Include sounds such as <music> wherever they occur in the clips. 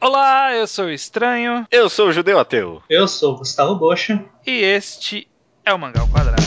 Olá, eu sou o Estranho. Eu sou o Judeu Ateu. Eu sou o Gustavo Bocha. E este é o Mangal Quadrado.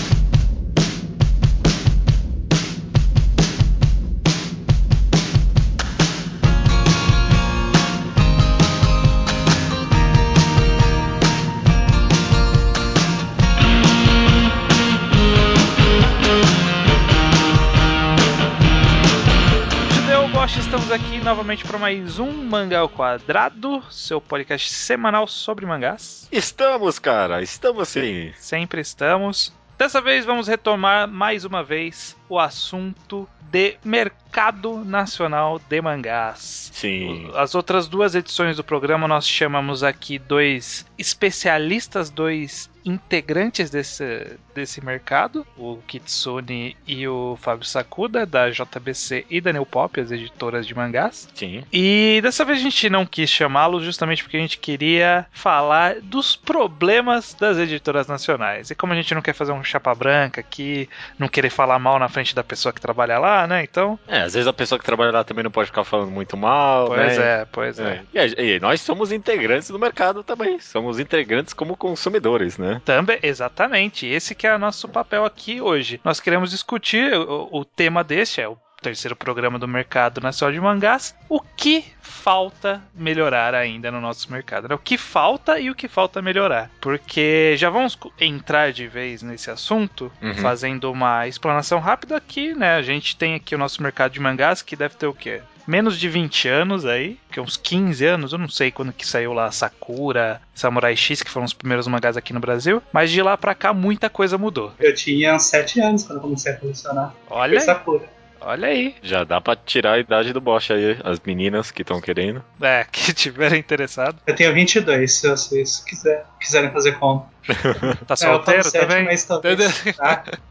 Estamos aqui novamente para mais um Mangá ao Quadrado, seu podcast semanal sobre mangás. Estamos, cara, estamos sim. Sempre estamos. Dessa vez vamos retomar mais uma vez o assunto de mercado nacional de mangás. Sim. As outras duas edições do programa nós chamamos aqui dois especialistas, dois integrantes desse, desse mercado, o Kitsune e o Fábio Sakuda, da JBC e da New Pop, as editoras de mangás. Sim. E dessa vez a gente não quis chamá-los justamente porque a gente queria falar dos problemas das editoras nacionais. E como a gente não quer fazer um chapa branca aqui, não querer falar mal na frente da pessoa que trabalha lá, né? Então. É, às vezes a pessoa que trabalha lá também não pode ficar falando muito mal. Pois né? é, pois é. é. E, e nós somos integrantes do mercado também. Somos integrantes como consumidores, né? Também, exatamente. Esse que é o nosso papel aqui hoje. Nós queremos discutir o, o tema deste, é o terceiro programa do mercado nacional de mangás, o que falta melhorar ainda no nosso mercado. Né? O que falta e o que falta melhorar. Porque já vamos entrar de vez nesse assunto, uhum. fazendo uma explanação rápida aqui, né? A gente tem aqui o nosso mercado de mangás, que deve ter o quê? Menos de 20 anos aí, que é uns 15 anos, eu não sei quando que saiu lá Sakura, Samurai X, que foram os primeiros mangás aqui no Brasil, mas de lá pra cá muita coisa mudou. Eu tinha 7 anos quando comecei a colecionar. Olha. Foi Sakura. Olha aí. Já dá pra tirar a idade do Bosch aí, as meninas que estão querendo. É, <laughs> que tiverem interessado. Eu tenho 22, se vocês quiser, quiserem fazer conta. <laughs> tá solteiro é, também? Mas talvez, tá? <laughs>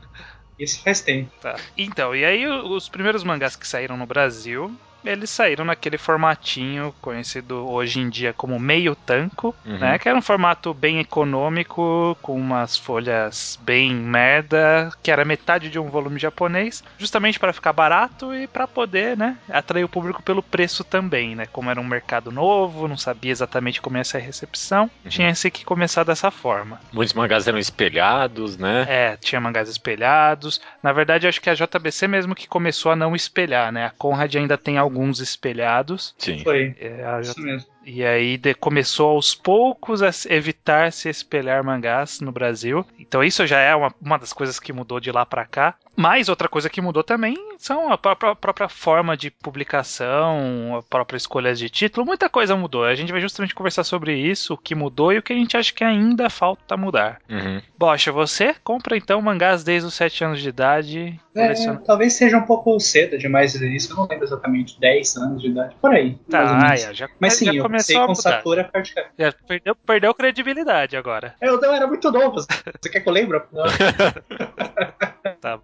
Isso faz tempo. Tá. Então, e aí os primeiros mangás que saíram no Brasil eles saíram naquele formatinho conhecido hoje em dia como meio tanco, uhum. né? Que era um formato bem econômico, com umas folhas bem merda, que era metade de um volume japonês, justamente para ficar barato e para poder, né, atrair o público pelo preço também, né? Como era um mercado novo, não sabia exatamente como ia ser a recepção, uhum. tinha -se que começar dessa forma. Muitos mangás eram espelhados, né? É, tinha mangás espelhados. Na verdade, acho que a JBC mesmo que começou a não espelhar, né? A Conrad ainda tem alguns espelhados. Sim. Foi. É, Isso mesmo. E aí de, começou aos poucos a evitar se espelhar mangás no Brasil. Então isso já é uma, uma das coisas que mudou de lá para cá. Mas outra coisa que mudou também são a própria, a própria, forma de publicação, a própria escolha de título. Muita coisa mudou. A gente vai justamente conversar sobre isso, o que mudou e o que a gente acha que ainda falta mudar. Uhum. Bocha, você compra então mangás desde os 7 anos de idade? É, talvez seja um pouco cedo demais isso. Eu não lembro exatamente. 10 anos de idade. Por aí. Tá, é, já, Mas sim, já eu comecei com Sakura Card Já perdeu, perdeu credibilidade agora. Eu não era muito novo. Você quer que eu lembre? <laughs> tá.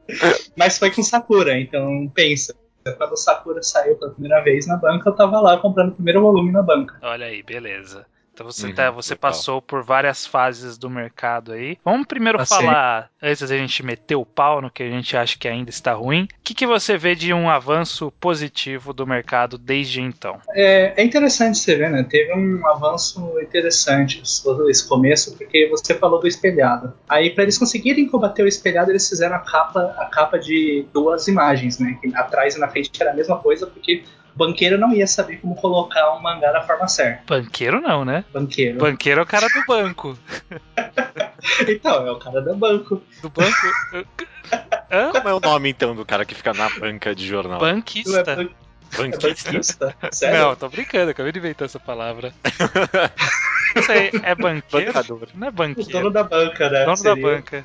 Mas foi com Sakura, então pensa. Quando o Sakura saiu pela primeira vez na banca, eu tava lá comprando o primeiro volume na banca. Olha aí, beleza. Então você, uhum, tá, você passou por várias fases do mercado aí. Vamos primeiro Passei. falar, antes da gente meter o pau no que a gente acha que ainda está ruim, o que, que você vê de um avanço positivo do mercado desde então? É, é interessante você ver, né? Teve um avanço interessante esse começo, porque você falou do espelhado. Aí, para eles conseguirem combater o espelhado, eles fizeram a capa, a capa de duas imagens, né? Que atrás e na frente era a mesma coisa, porque banqueiro não ia saber como colocar um mangá da forma certa. Banqueiro não, né? Banqueiro. Banqueiro é o cara do banco. <laughs> então, é o cara do banco. Do banco? Hã? Como é o nome então do cara que fica na banca de jornal? Banquista. É ban... Banquista? É banquista? <laughs> Sério? Não, tô brincando, acabei de inventar essa palavra. <laughs> Não sei, é banqueiro? Bancador. Não é banqueiro. O dono da banca, né? Dono Seria. da banca.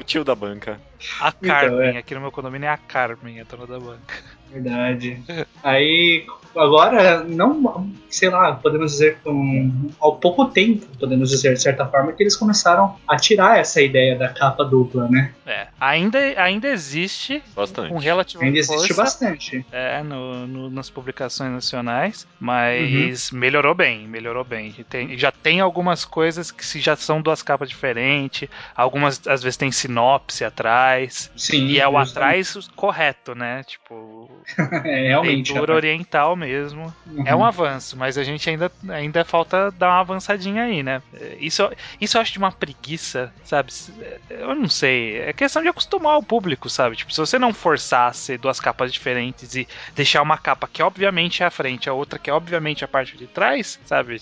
o tio da banca. A Carmen, Então, é. aqui no meu condomínio é a Carmen, a dona da banca. Verdade. <laughs> Aí, agora, não, sei lá, podemos dizer com ao pouco tempo, podemos dizer de certa forma, que eles começaram a tirar essa ideia da capa dupla, né? É, ainda, ainda existe Bastante. com relativa Ainda existe força, bastante. É, no, no- nas publicações nacionais, mas melhorou bem, melhorou bem. Tem- já tem algumas coisas que já são duas capas diferentes, algumas às vezes tem sinopse atrás, atrás. Sim. E é o atrás correto, né? Tipo, <laughs> É, realmente. leitura rapaz. oriental mesmo. Uhum. É um avanço, mas a gente ainda, ainda falta dar uma avançadinha aí, né? Isso, isso eu acho de uma preguiça, sabe? Eu não sei. É questão de acostumar o público, sabe? Tipo, se você não ser duas capas diferentes e deixar uma capa que obviamente é a frente, a outra que é obviamente a parte de trás, sabe?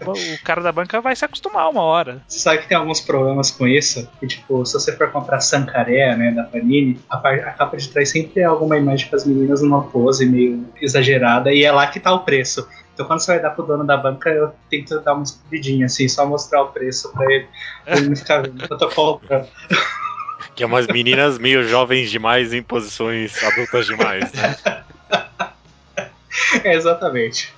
O cara da banca vai se acostumar uma hora. Você sabe que tem alguns problemas com isso? Que, tipo, se você for comprar Sankaré, né, da Panini, a, a capa de trás sempre é alguma imagem com as meninas numa pose meio exagerada e é lá que tá o preço. Então quando você vai dar pro dono da banca, eu tento dar uma escondidinha, assim, só mostrar o preço pra ele, pra ele não ficar vendo que eu tô comprando. <laughs> Que é umas meninas meio jovens demais em posições adultas demais, né? <laughs> É, exatamente.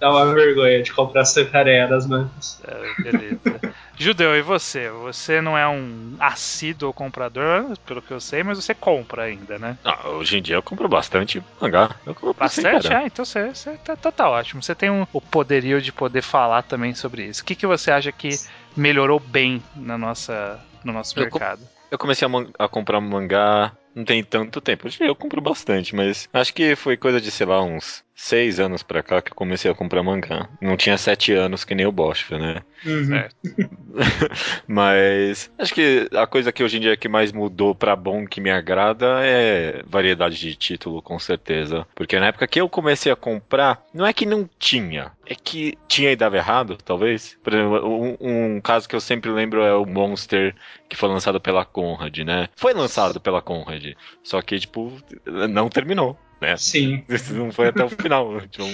Dá uma vergonha de comprar Sankaré das bancas. É, beleza. Judeu, e você? Você não é um assíduo comprador, pelo que eu sei, mas você compra ainda, né? Ah, hoje em dia eu compro bastante mangá. Eu compro Bastante? Ah, então você, você tá, tá- tá ótimo. Você tem um- o poderio de poder falar também sobre isso. O que, que você acha que melhorou bem na nossa, no nosso Eu mercado? Eu comecei a, man- a comprar mangá não tem tanto tempo. Hoje Eu compro bastante, mas acho que foi coisa de, sei lá, uns seis anos pra cá que eu comecei a comprar mangá. Não tinha sete anos que nem o Bosch, né? Uhum. Certo. <laughs> Mas acho que a coisa que hoje em dia que mais mudou pra bom que me agrada é variedade de título, com certeza. Porque na época que eu comecei a comprar, não é que não tinha, é que tinha e dava errado, talvez. Por exemplo, um, um caso que eu sempre lembro é o Monster, que foi lançado pela Conrad, né? Foi lançado pela Conrad, só que, tipo, não terminou. Né? Sim. Não foi até o final. <laughs> Tipo,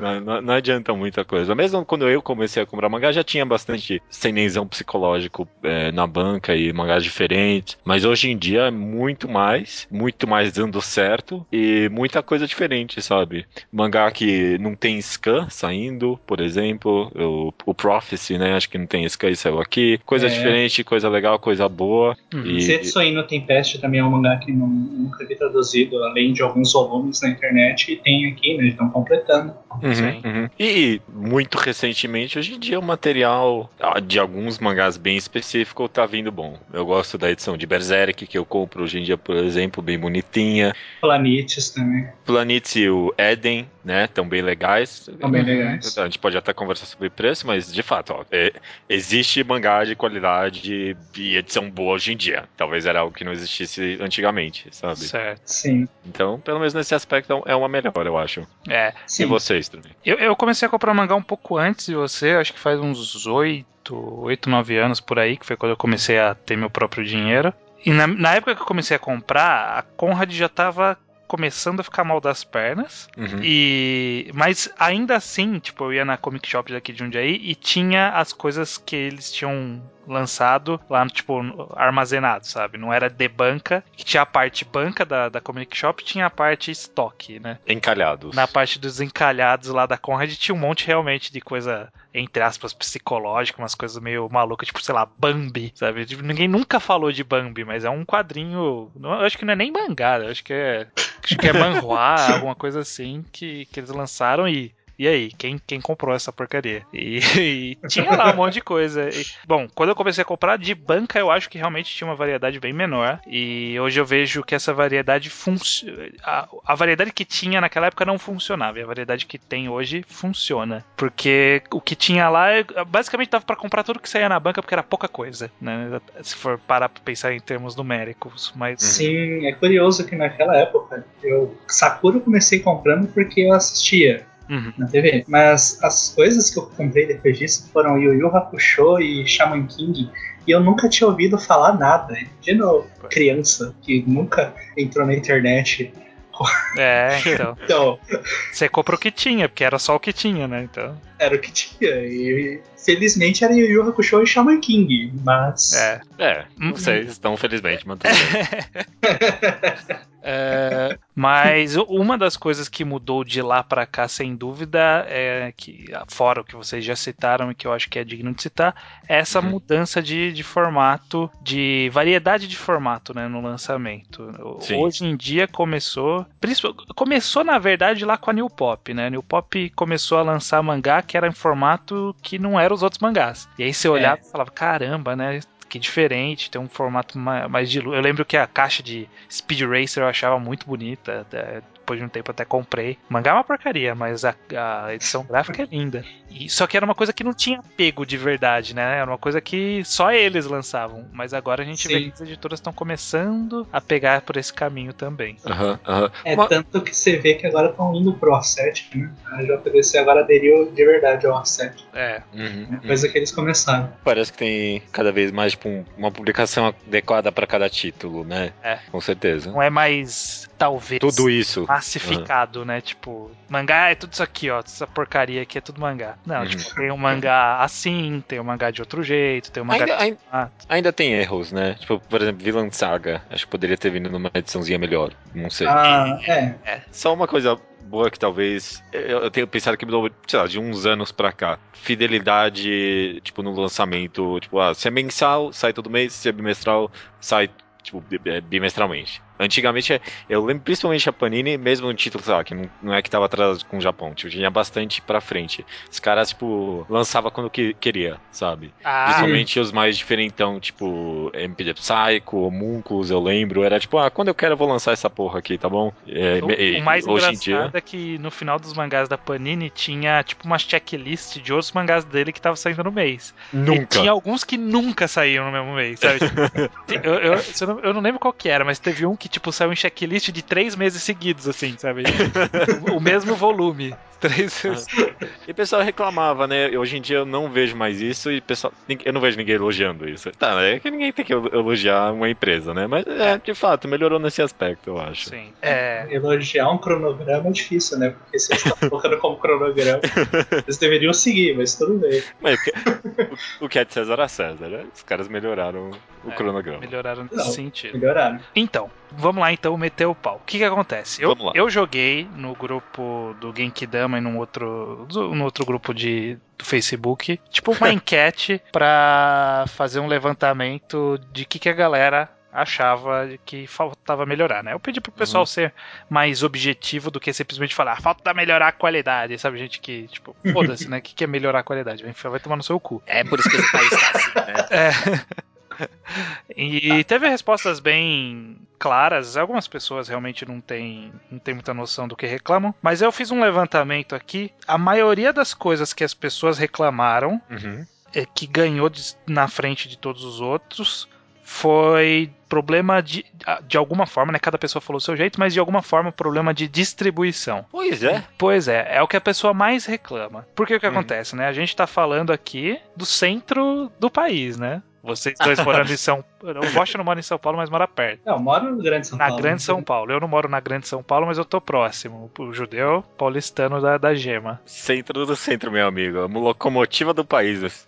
não, não- não adianta muita coisa. Mesmo quando eu comecei a comprar mangá, já tinha bastante senenzão psicológico é, na banca e mangás diferentes. Mas hoje em dia é muito mais, muito mais dando certo e muita coisa diferente, sabe? Mangá que não tem scan saindo, por exemplo. O, o Prophecy, né? Acho que não tem scan e saiu aqui. Coisa É. diferente, coisa legal, coisa boa. Uhum. E, Setsui no Tempest também é um mangá que não, nunca vi traduzido, além de alguns volumes na internet, e tem aqui, né? Estão completando. Uhum, uhum. E muito recentemente, hoje em dia, o material de alguns mangás bem específico tá vindo bom. Eu gosto da edição de Berserk, que eu compro hoje em dia, por exemplo, bem bonitinha. Planetes também. Planet e o Eden, né? Tão bem legais. Estão bem legais. A gente pode até conversar sobre preço, mas de fato, ó, é- existe mangá de qualidade e edição boa hoje em dia. Talvez era algo que não existisse antigamente, sabe? Certo. Sim. Então, pelo menos nesse aspecto, é uma melhora, eu acho. É. Sim. E vocês também? Eu, eu comecei a comprar mangá um pouco antes de você, acho que faz uns oito, oito, nove anos por aí, que foi quando eu comecei a ter meu próprio dinheiro. E na, na época que eu comecei a comprar, a Conrad já tava começando a ficar mal das pernas. Uhum. E mas ainda assim, tipo, eu ia na Comic Shop daqui de Jundiaí e tinha as coisas que eles tinham lançado lá, tipo, armazenado, sabe? Não era de banca, que tinha a parte banca da, da Comic Shop, tinha a parte estoque, né? Encalhados. Na parte dos encalhados lá da Conrad tinha um monte realmente de coisa, entre aspas, psicológica, umas coisas meio malucas, tipo, sei lá, Bambi, sabe? Tipo, ninguém nunca falou de Bambi, mas é um quadrinho. não- Eu acho que não é nem mangá, eu acho que é. Acho que é manhua, <laughs> alguma coisa assim, que, que eles lançaram e. E aí, quem, quem comprou essa porcaria? E, <laughs> e tinha lá um monte de coisa. E, bom, quando eu comecei a comprar de banca, eu acho que realmente tinha uma variedade bem menor. E hoje eu vejo que essa variedade funciona. A, variedade que tinha naquela época não funcionava. E a variedade que tem hoje funciona. Porque o que tinha lá, basicamente dava pra comprar tudo que saía na banca, porque era pouca coisa. Né? Se for parar pra pensar em termos numéricos. Mas. Sim, é curioso que naquela época eu Sakura eu comecei comprando porque eu assistia Uhum. na TV. Mas as coisas que eu comprei depois disso foram Yu Yu Hakusho e Shaman King. E eu nunca tinha ouvido falar nada. Imagina criança que nunca entrou na internet. É, então. <laughs> Então, Você compra o que tinha, porque era só o que tinha, né? Então. Era o que tinha. E felizmente era Yu Yu Hakusho e Shaman King. Mas. É. É, Hum, não sei, estão felizmente, bem. <laughs> É, mas uma das coisas que mudou de lá pra cá, sem dúvida, é que, fora o que vocês já citaram e que eu acho que é digno de citar, é essa Uhum. mudança de, de formato, de variedade de formato né, no lançamento. Sim. Hoje em dia começou. Começou, na verdade, lá com a New Pop, né? A New Pop começou a lançar mangá que era em formato que não era os outros mangás. E aí você olhava e falava, caramba, né? aqui diferente, tem um formato mais de. Eu lembro que a caixa de Speed Racer eu achava muito bonita. Depois de um tempo até comprei. O mangá é uma porcaria, mas a, a edição gráfica é linda. E, só que era uma coisa que não tinha pego de verdade, né? Era uma coisa que só eles lançavam. Mas agora a gente Sim. vê que as editoras estão começando a pegar por esse caminho também. Uhum, uhum. É uma... tanto que você vê que agora estão indo pro A7, né? A JBC agora aderiu de verdade ao A7. É. Uhum, é coisa que eles começaram. Parece que tem cada vez mais tipo, uma publicação adequada para cada título, né? É. Com certeza. Não é mais talvez. Tudo isso. Massificado, uhum. né? Tipo, mangá é tudo isso aqui, ó. Essa porcaria aqui é tudo mangá. Não, uhum. tipo, tem um mangá assim, tem um mangá de outro jeito, tem um mangá. Ainda, ainda, ah. ainda, tem erros, né? Tipo, por exemplo, Villain Saga. Acho que poderia ter vindo numa ediçãozinha melhor. Não sei. Ah, é. é. Só uma coisa boa que talvez eu, tenho pensado que mudou, sei lá, de uns anos pra cá. Fidelidade, tipo, no lançamento, tipo, ah, se é mensal, sai todo mês, se é bimestral, sai, tipo, bimestralmente. Antigamente, eu lembro principalmente a Panini, mesmo no título, sei lá, que não, não é que tava atrás com o Japão, tipo, tinha bastante pra frente. Os caras, tipo, lançava quando que, queria, sabe? Ah. Principalmente os mais diferentão, tipo, MPD Psycho, Homunculus, eu lembro. Era tipo, ah, quando eu quero eu vou lançar essa porra aqui, tá bom? É, o, o, mais hoje engraçado dia... é que no final dos mangás da Panini tinha, tipo, uma checklist de outros mangás dele que tava saindo no mês. Nunca. E tinha alguns que nunca saíam no mesmo mês, sabe? <laughs> eu, eu, eu, não, eu não lembro qual que era, mas teve um que tipo, saiu em checklist de três meses seguidos, assim, sabe? <laughs> o mesmo volume. Três vezes. E o pessoal reclamava, né? Hoje em dia eu não vejo mais isso e pessoal, eu não vejo ninguém elogiando isso. Tá, é que ninguém tem que elogiar uma empresa, né? Mas é, de fato, melhorou nesse aspecto, eu acho. Sim. É... Elogiar um cronograma é difícil, né? Porque se eles estão colocando como cronograma, eles deveriam seguir, mas tudo bem. Mas o, o que é de César a César, né? Os caras melhoraram o é, cronograma. Melhoraram nesse não, sentido. Melhoraram. Então, vamos lá então meter o pau. O que que acontece? Eu, eu joguei no grupo do Genkidama e num outro, num outro grupo de, do Facebook, tipo uma <laughs> enquete para fazer um levantamento de que, que a galera achava que faltava melhorar, né? Eu pedi pro pessoal uhum. ser mais objetivo do que simplesmente falar, ah, falta melhorar a qualidade, sabe? Gente que, tipo, foda-se, né? O <laughs> que, que é melhorar a qualidade? Vai tomar no seu cu. É por isso que esse país tá assim, né? É. <laughs> e teve respostas bem claras. Algumas pessoas realmente não têm, não têm muita noção do que reclamam. Mas eu fiz um levantamento aqui. A maioria das coisas que as pessoas reclamaram, uhum. é, que ganhou de, na frente de todos os outros, foi problema de, de alguma forma, né? Cada pessoa falou o seu jeito, mas de alguma forma problema de distribuição. Pois é. Pois é, é o que a pessoa mais reclama. Porque o que uhum. acontece, né? A gente tá falando aqui do centro do país, né? Vocês dois <laughs> morando em São Paulo. O Bosch não mora em São Paulo, mas mora perto. Não, eu moro no Grande São na Paulo. Na Grande São Paulo. Eu não moro na Grande São Paulo, mas eu tô próximo. O judeu paulistano da, da Gema. Centro do centro, meu amigo. A locomotiva do país.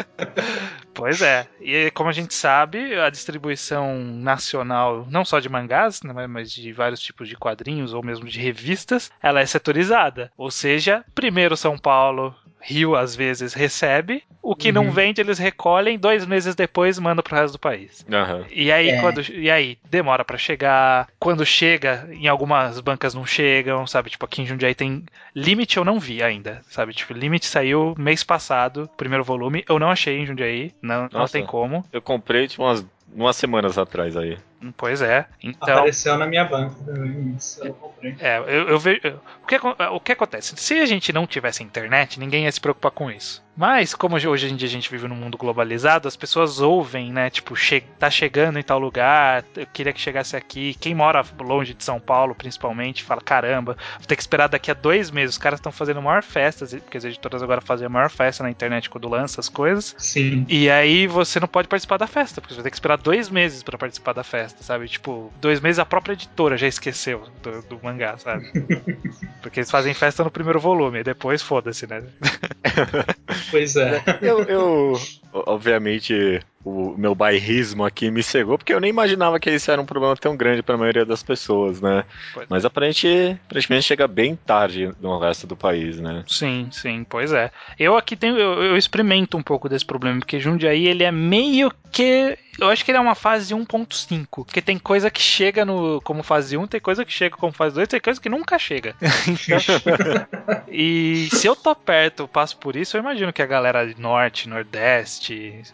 <laughs> pois é. E como a gente sabe, a distribuição nacional, não só de mangás, né, mas de vários tipos de quadrinhos ou mesmo de revistas, ela é setorizada. Ou seja, primeiro São Paulo, Rio às vezes recebe, o que uhum. não vende eles recolhem, dois meses depois mandam pro resto do país. Uhum. E aí é. quando e aí demora para chegar, quando chega, em algumas bancas não chegam, sabe? Tipo aqui em Jundiaí tem Limite eu não vi ainda, sabe? Tipo Limite saiu mês passado, primeiro volume, eu não achei em Jundiaí, não, não tem como. Eu comprei tipo umas umas semanas atrás aí. Pois é. Então, Apareceu na minha banca também, isso eu comprei. É, eu, eu vejo. O que, o que acontece? Se a gente não tivesse internet, ninguém ia se preocupar com isso. Mas, como hoje em dia a gente vive num mundo globalizado, as pessoas ouvem, né? Tipo, che tá chegando em tal lugar, eu queria que chegasse aqui. Quem mora longe de São Paulo, principalmente, fala: caramba, vou ter que esperar daqui a dois meses. Os caras estão fazendo maior festa, porque as editoras agora fazem a maior festa na internet quando lança as coisas. Sim. E aí você não pode participar da festa, porque você vai ter que esperar dois meses para participar da festa, sabe? Tipo, dois meses a própria editora já esqueceu do, do mangá, sabe? <laughs> porque eles fazem festa no primeiro volume, e depois foda-se, né? <laughs> Pois é. Eu, eu obviamente, o meu bairrismo aqui me cegou, porque eu nem imaginava que isso era um problema tão grande para a maioria das pessoas, né? Pois Mas aparentemente, aparentemente chega bem tarde no resto do país, né? Sim, sim, pois é. Eu aqui tenho, eu, eu experimento um pouco desse problema, porque Jundiaí ele é meio que eu acho que ele é uma fase 1.5. Porque tem coisa que chega no como fase 1, tem coisa que chega como fase 2, tem coisa que nunca chega. <laughs> e se eu tô perto, passo por isso, eu imagino que a galera norte, nordeste,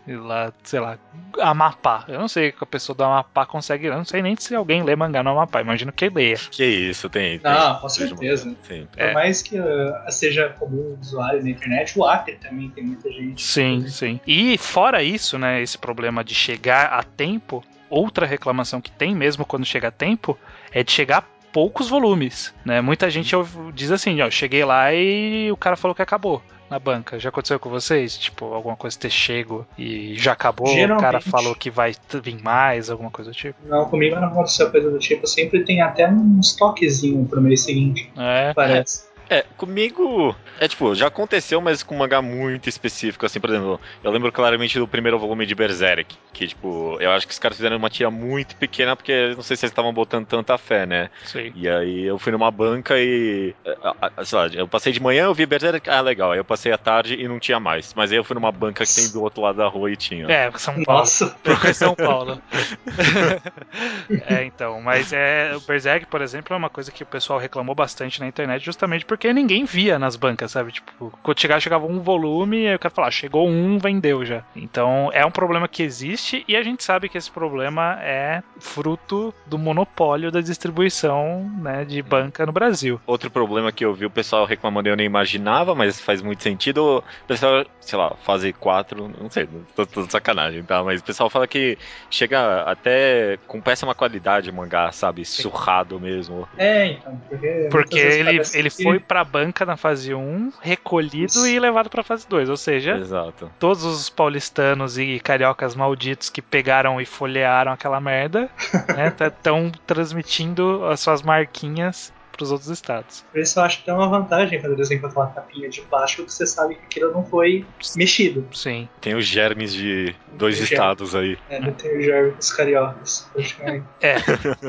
lá, sei lá, Amapá. Eu não sei que a pessoa do Amapá consegue. Eu não sei nem se alguém lê mangá no Amapá. Imagino que leia. Que isso, tem. tem Ah, com certeza. Sim. Por É. mais que uh, seja comum usuário na internet, o Acre também tem muita gente. Sim, sim. E fora isso, né, esse problema de chegar a tempo, outra reclamação que tem mesmo quando chega a tempo é de chegar a poucos volumes, né? Muita gente diz assim, ó, eu cheguei lá e o cara falou que acabou na banca. Já aconteceu com vocês? Tipo, alguma coisa ter chego e já acabou, o cara Geralmente. falou que vai vir mais, alguma coisa do tipo. Não, comigo não aconteceu coisa do tipo. Sempre tem até um estoquezinho pro mês seguinte, É. parece. É, comigo. É tipo, já aconteceu, mas com um mangá muito específico, assim, por exemplo, eu lembro claramente do primeiro volume de Berserk, que, tipo, eu acho que os caras fizeram uma tira muito pequena, porque não sei se eles estavam botando tanta fé, né? Sim. E aí eu fui numa banca e. ah, Sei lá, eu passei de manhã, eu vi Berserk, ah, legal. Aí eu passei à tarde e não tinha mais. Mas aí eu fui numa banca que tem do outro lado da rua e tinha. É, São Paulo. Nossa, Porque é São Paulo. <laughs> é, então, mas é o Berserk, por exemplo, é uma coisa que o pessoal reclamou bastante na internet, justamente porque ninguém via nas bancas, sabe? Tipo, quando chegava, chegava um volume, e aí o cara falava, ah, chegou um, vendeu já. Então, é um problema que existe e a gente sabe que esse problema é fruto do monopólio da distribuição, né, de banca no Brasil. Outro problema que eu vi o pessoal reclamando, eu nem imaginava, mas faz muito sentido. O pessoal, sei lá, fase 4, não sei, tô, tô de sacanagem, tá? Mas o pessoal fala que chega até com péssima qualidade o mangá, sabe? Surrado mesmo. é, então. Porque, Porque ele, ele que- foi pra banca na fase 1, recolhido Isso. e levado pra fase 2, ou seja, Exato. todos os paulistanos e cariocas malditos que pegaram e folhearam aquela merda, <laughs> né, estão transmitindo as suas marquinhas pros outros estados. Por isso eu acho que tem uma vantagem quando eles encontram uma capinha de plástico que você sabe que aquilo não foi mexido. Sim. Tem os germes de dois Germes. estados aí. É, não tem o germe dos cariocas. praticamente.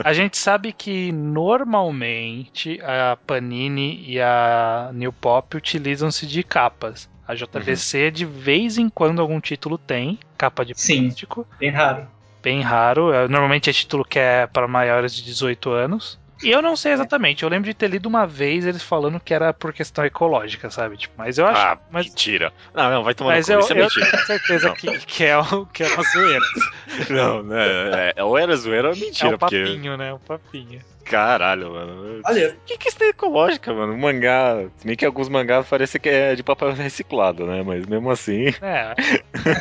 A gente sabe que normalmente a Panini e a New Pop utilizam-se de capas. A JVC de vez em quando algum título tem capa de Sim. plástico. Bem raro. bem raro. É, Normalmente é título que é para maiores de 18 anos. E eu não sei exatamente, eu lembro de ter lido uma vez eles falando que era por questão ecológica, sabe? Tipo, mas eu acho. Ah, mas mentira. Não, não, vai tomar mas no cu. eu, Isso é eu mentira. tenho certeza que, que, é, o- que é uma zoeira. <laughs> Não, né? É, ou era zoeira ou É mentira, um porque. papinho, né? Um papinho. Caralho, mano. Olha, O que, que isso é ecológica, mano? Um mangá. Se bem que alguns mangás parecem que é de papel reciclado, né? Mas mesmo assim. É,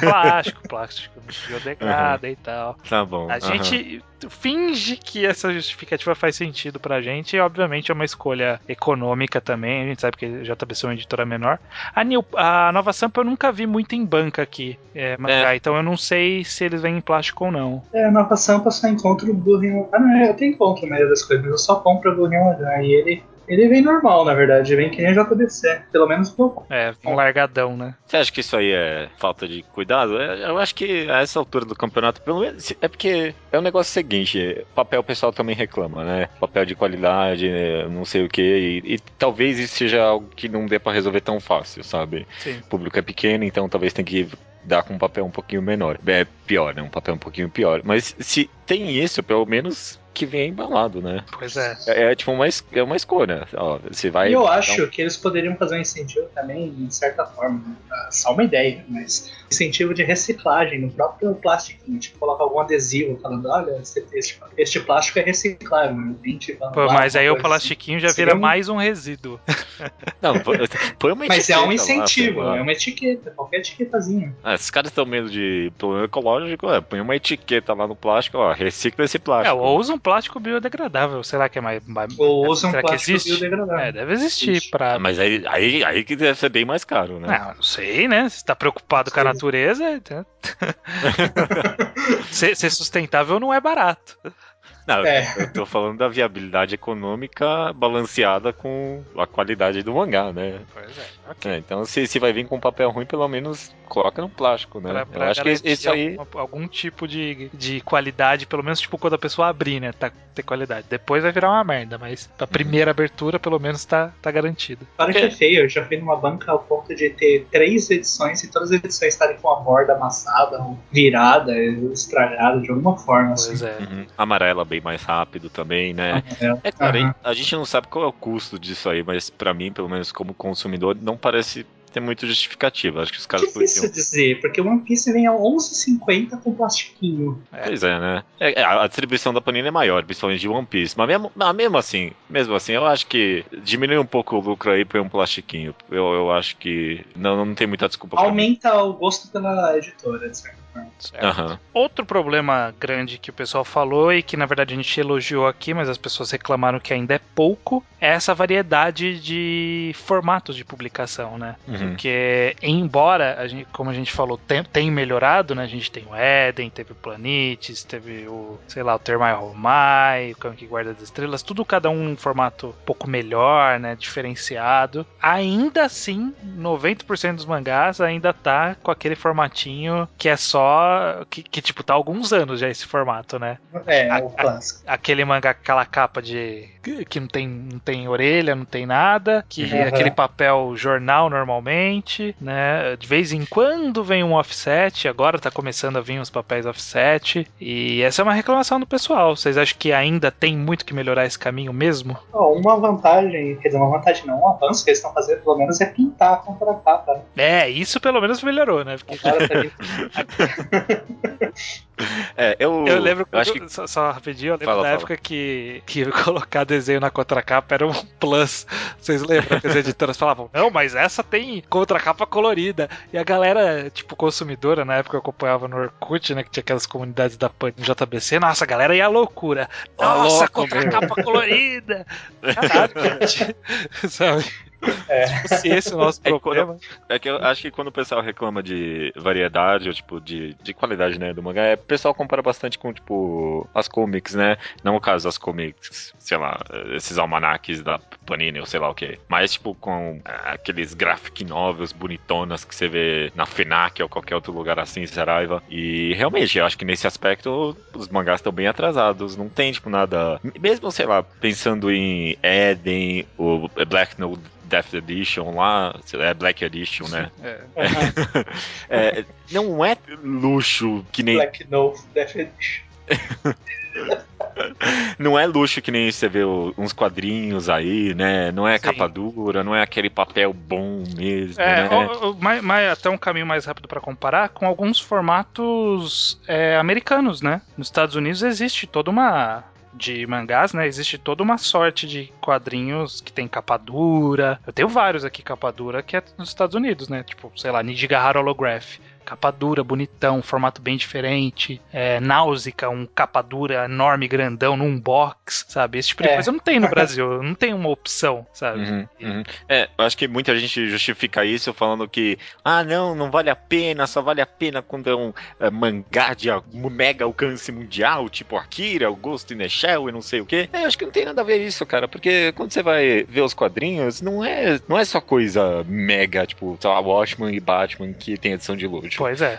plástico, <laughs> plástico biodegrada e tal. Tá bom. A aham. gente finge que essa justificativa faz sentido pra gente, e obviamente é uma escolha econômica também, a gente sabe que a JBC é uma editora menor. A, New, a Nova Sampa eu nunca vi muito em banca aqui, é, mangá, então eu não sei se eles vêm em plástico ou não. é, a Nova Sampa só encontro o burrinho. Ah, não, eu até encontro a maioria das coisas, eu só compro o burrinho H. E ele, ele vem normal, na verdade. Ele vem que nem a JBC. Pelo menos eu É, um largadão, né? Você acha que isso aí é falta de cuidado? Eu acho que a essa altura do campeonato, pelo menos. É porque é um negócio seguinte: papel o pessoal também reclama, né? Papel de qualidade, é, não sei o que. E, e talvez isso seja algo que não dê pra resolver tão fácil, sabe? Sim. O público é pequeno, então talvez tenha que dar com um papel um pouquinho menor. É pior, né? Um papel um pouquinho pior. Mas se tem isso, pelo menos que venha embalado, né? Pois é. É, é tipo uma, es- é uma escolha. Ó, você vai. E eu um- acho que eles poderiam fazer um incentivo também, de certa forma. Né? Só uma ideia, mas incentivo de reciclagem no próprio plastiquinho. Tipo, colocar algum adesivo falando: olha, esse, este, este plástico é reciclável. né? Pô, mas aí o coisa plastiquinho já Seria vira um- mais um resíduo. <laughs> Não, põe uma assim. Mas é um incentivo, lá. é uma etiqueta, qualquer etiquetazinha. Ah, esses caras estão medo de problema ecológico, é, põe uma etiqueta lá no plástico, ó, recicla esse É, plástico. ou usa um plástico biodegradável. Será que é mais. mais Ou usa um plástico existe? biodegradável. É, deve existir Existe. pra. Ah, mas aí, aí, aí que deve ser bem mais caro, né? Não, não sei, né? Você tá preocupado com a Sim. Natureza. então- <laughs> <laughs> ser, ser sustentável não é barato. Não, É. eu tô falando da viabilidade econômica balanceada com a qualidade do mangá, né? Pois é. Ok. É, então se, se vai vir com papel ruim, pelo menos coloca no plástico, né? Pra, eu pra acho que isso aí. alguma- algum tipo de, de qualidade, pelo menos tipo quando a pessoa abrir, né? Tá, ter qualidade. Depois vai virar uma merda, mas pra primeira abertura, pelo menos tá, tá garantido. Para que é feio, eu já fui numa banca ao ponto de ter três edições e todas as edições estarem com a borda amassada, virada, estragada de alguma forma. Pois Assim. é. Uhum. Amarela bem mais rápido também, né? É. É claro, a gente não sabe qual é o custo disso aí, mas pra mim, pelo menos como consumidor, não parece tem muito justificativa. Acho que os caras Difícil podiam. dizer, porque o One Piece vem a 11,50 com plastiquinho. Pois é, né? É, é, a distribuição da Panini é maior, principalmente de One Piece. Mas mesmo, mas mesmo assim, mesmo assim, eu acho que diminui um pouco o lucro aí por um plastiquinho. Eu, eu acho que não, não tem muita desculpa. Aumenta o gosto pela editora, de certa Aham. Outro problema grande que o pessoal falou e que na verdade a gente elogiou aqui, mas as pessoas reclamaram que ainda é pouco, é essa variedade de formatos de publicação, né? Uhum. Porque, embora, a gente, como a gente falou, tem, tem melhorado, né? A gente tem o Eden, teve o Planetes, teve o, sei lá, o Termai Romai, o Cão que Guarda das Estrelas, tudo cada um em formato um pouco melhor, né? Diferenciado. Ainda assim, 90% dos mangás ainda tá com aquele formatinho que é só. Que, que, tipo, tá há alguns anos já esse formato, né? É, A- o clássico. aquele mangá com aquela capa de que não tem, não tem orelha, não tem nada, que Uhum. é aquele papel jornal normalmente, né? De vez em quando vem um offset, agora tá começando a vir uns papéis offset, e essa é uma reclamação do pessoal. Vocês acham que ainda tem muito que melhorar esse caminho mesmo? Ó, uma vantagem, quer dizer, uma vantagem não, um avanço que eles estão fazendo pelo menos é pintar a contracapa. Né? É, isso pelo menos melhorou, né? Porque Agora tá <laughs> É, eu, eu lembro, eu acho que só, só rapidinho, eu lembro Fala, da fala. época que, que <laughs> colocar desenho na contracapa era um plus. Vocês lembram que as editoras falavam, não, mas essa tem contracapa colorida. E a galera, tipo, consumidora, na época eu acompanhava no Orkut, né, que tinha aquelas comunidades da Pan no JBC, nossa, a galera ia à loucura. Ó, Nossa, louco, contracapa colorida! <laughs> Caralho. <laughs> Sabe? É. Se fosse esse o nosso <laughs> É, quando- problema. É que eu acho que quando o pessoal reclama de variedade, ou tipo, de, de qualidade, né, do mangá, é, o pessoal compara bastante com, tipo, as comics, né? Não o caso das comics, sei lá, esses almanacs da Panini ou sei lá o que. Mas, tipo, com ah, aqueles graphic novels bonitonas que você vê na FENAC ou qualquer outro lugar assim, Saraiva. E realmente, eu acho que nesse aspecto os mangás estão bem atrasados. Não tem, tipo, nada. Mesmo, sei lá, pensando em Eden, o Black Note Death Edition lá, é Black Edition, né? É. <laughs> É, não é luxo que nem. Black No Definition. <laughs> Não é luxo que nem você vê uns quadrinhos aí, né? Não é Sim. capa dura, não é aquele papel bom mesmo, É, né? o- o- mais, mais- até um caminho mais rápido pra comparar com alguns formatos é, americanos, né? Nos Estados Unidos existe toda uma de mangás, né? Existe toda uma sorte de quadrinhos que tem capa dura. Eu tenho vários aqui capa dura que é dos Estados Unidos, né? Tipo, sei lá, Nijigahara Holograph. Capa dura, bonitão, formato bem diferente. É, Náusica, um capa dura enorme, grandão, num box, sabe? Esse tipo de É. coisa não tem no Brasil, não tem uma opção, sabe? Uhum, uhum. É, eu acho que muita gente justifica isso falando que, ah, não, não vale a pena, só vale a pena quando é um é, mangá de mega alcance mundial, tipo Akira, o Ghost in the Shell e não sei o quê. É, eu acho que não tem nada a ver isso, cara, porque quando você vai ver os quadrinhos, não é, não é só coisa mega, tipo, sei lá, Watchmen e Batman que tem edição de luxo. Pois é.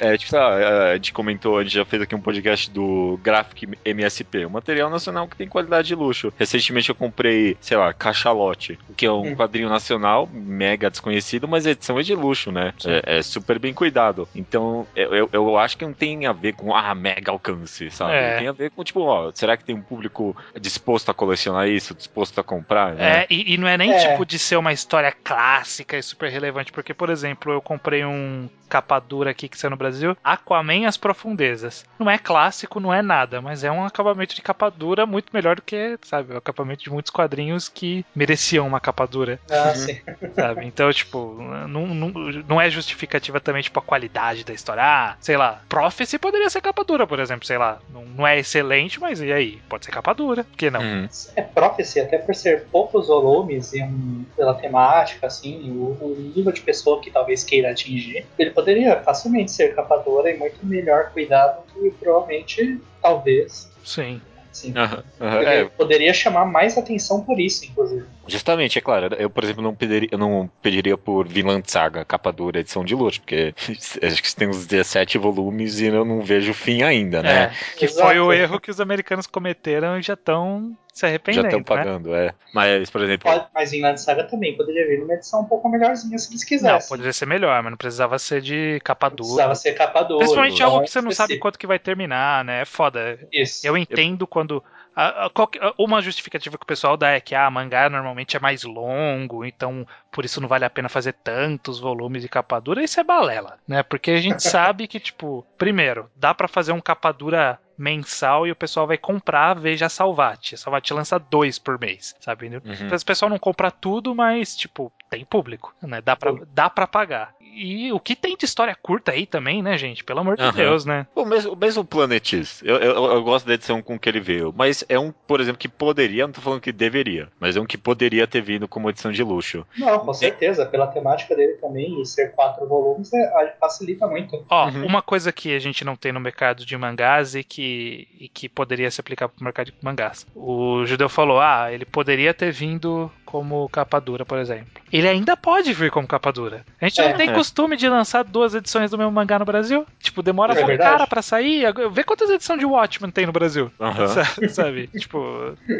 É, <laughs> tipo, sei lá, a gente comentou, a gente já fez aqui um podcast do Graphic MSP, um material nacional que tem qualidade de luxo. Recentemente eu comprei, sei lá, Cachalote, que é um Hum. quadrinho nacional, mega desconhecido, mas a edição é de luxo, né? É, é super bem cuidado. Então, eu, eu, eu acho que não tem a ver com, ah, mega alcance, sabe? É. Tem a ver com, tipo, ó, será que tem um público disposto a colecionar isso, disposto a comprar? né? É, e, e não é nem É. tipo de ser uma história clássica e super relevante, porque, por exemplo, eu comprei um capa dura aqui que saiu no Brasil, Aquaman as Profundezas. Não é clássico, não é nada, mas é um acabamento de capa dura muito melhor do que, sabe, o acabamento de muitos quadrinhos que mereciam uma capa dura, Ah, sim. sabe? Então, tipo, não, não, não é justificativa também, tipo, a qualidade da história. Ah, sei lá, Prophecy poderia ser capa dura, por exemplo, sei lá. Não, não é excelente, mas e aí? Pode ser capa dura, por que não? Uhum. É Prophecy, até por ser poucos volumes e um, pela temática, assim, o, o nível de pessoa que talvez queira atingir, ele poderia facilmente ser capadora e muito melhor cuidado que provavelmente, talvez, Sim. sim. Aham. Ele É, poderia chamar mais atenção por isso, inclusive. Justamente, é claro. Eu, por exemplo, não pediria, eu não pediria por Vinland Saga, capa dura, edição de luxo, porque <laughs> acho que tem uns 17 volumes e eu não vejo o fim ainda, né? É, que Exato. foi o erro que os americanos cometeram e já estão se Já arrependendo. estão né? pagando, é. Mas, por exemplo, Pode- mas em Land Saga também poderia vir numa edição um pouco melhorzinha se eles Não, quisessem. poderia ser melhor, mas não precisava ser de capa dura. Precisava ser capa dura. Principalmente algo que você não sabe quanto que vai terminar, né? É foda. Isso. Eu entendo quando a- a- uma justificativa que o pessoal dá é que ah, mangá normalmente é mais longo, então por isso não vale a pena fazer tantos volumes de capa dura. Isso é balela, né? Porque a gente <laughs> sabe que, tipo, primeiro, dá pra fazer um capa dura mensal e o pessoal vai comprar, veja a Salvati. A Salvati lança dois por mês, sabe? Uhum. O pessoal não compra tudo, mas, tipo, tem público, né? Dá pra, dá pra pagar. E o que tem de história curta aí também, né, gente? Pelo amor de. Deus, né? O mesmo, o mesmo Planetis, eu, eu, eu gosto da edição com que ele veio, mas é um, por exemplo, que poderia, não tô falando que deveria, mas é um que poderia ter vindo como edição de luxo. Não, com certeza. Pela temática dele também, e ser quatro volumes, é, facilita muito. Ó, Uhum. uma coisa que a gente não tem no mercado de mangás e que, e que poderia se aplicar pro mercado de mangás. O judeu falou: ah, ele poderia ter vindo como capa dura, por exemplo. Ele ainda pode vir como capa dura. A gente É. não tem É. costume de lançar duas edições do mesmo mangá no Brasil. Tipo, demora É pra verdade. cara pra sair. Vê quantas edições de Watchmen tem no Brasil. Aham. <laughs> Sabe, sabe? <laughs> tipo,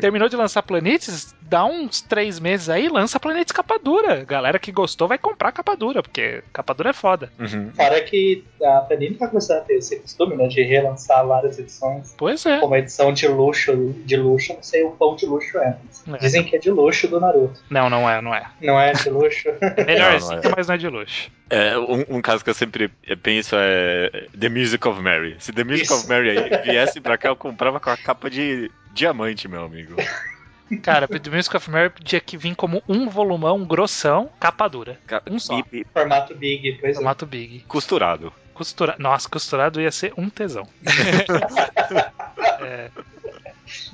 terminou de lançar Planetes, dá uns três meses aí, lança Planetes capa dura. Galera que gostou vai comprar capa dura, porque capa dura é foda. Uhum. Fora que a Panini tá começando a ter esse costume, né, de relançar várias edições. Pois é. Como edição de luxo, de luxo, não sei o quão de luxo é. É. Dizem que é de luxo do Naruto. Não, não é, não é. Não é de luxo? <laughs> É melhorzinho, Não, não é. mas não é de luxo. É, um, um caso que eu sempre penso é The Music of Mary. Se The Music Isso. of Mary viesse pra cá, eu comprava com a capa de diamante, meu amigo. Cara, The Music of Mary podia que vir como um volumão grossão, capa dura. Um só. Formato Big, pois é. Formato big. costurado. Costura... Nossa, costurado ia ser um tesão. <laughs> <laughs> É.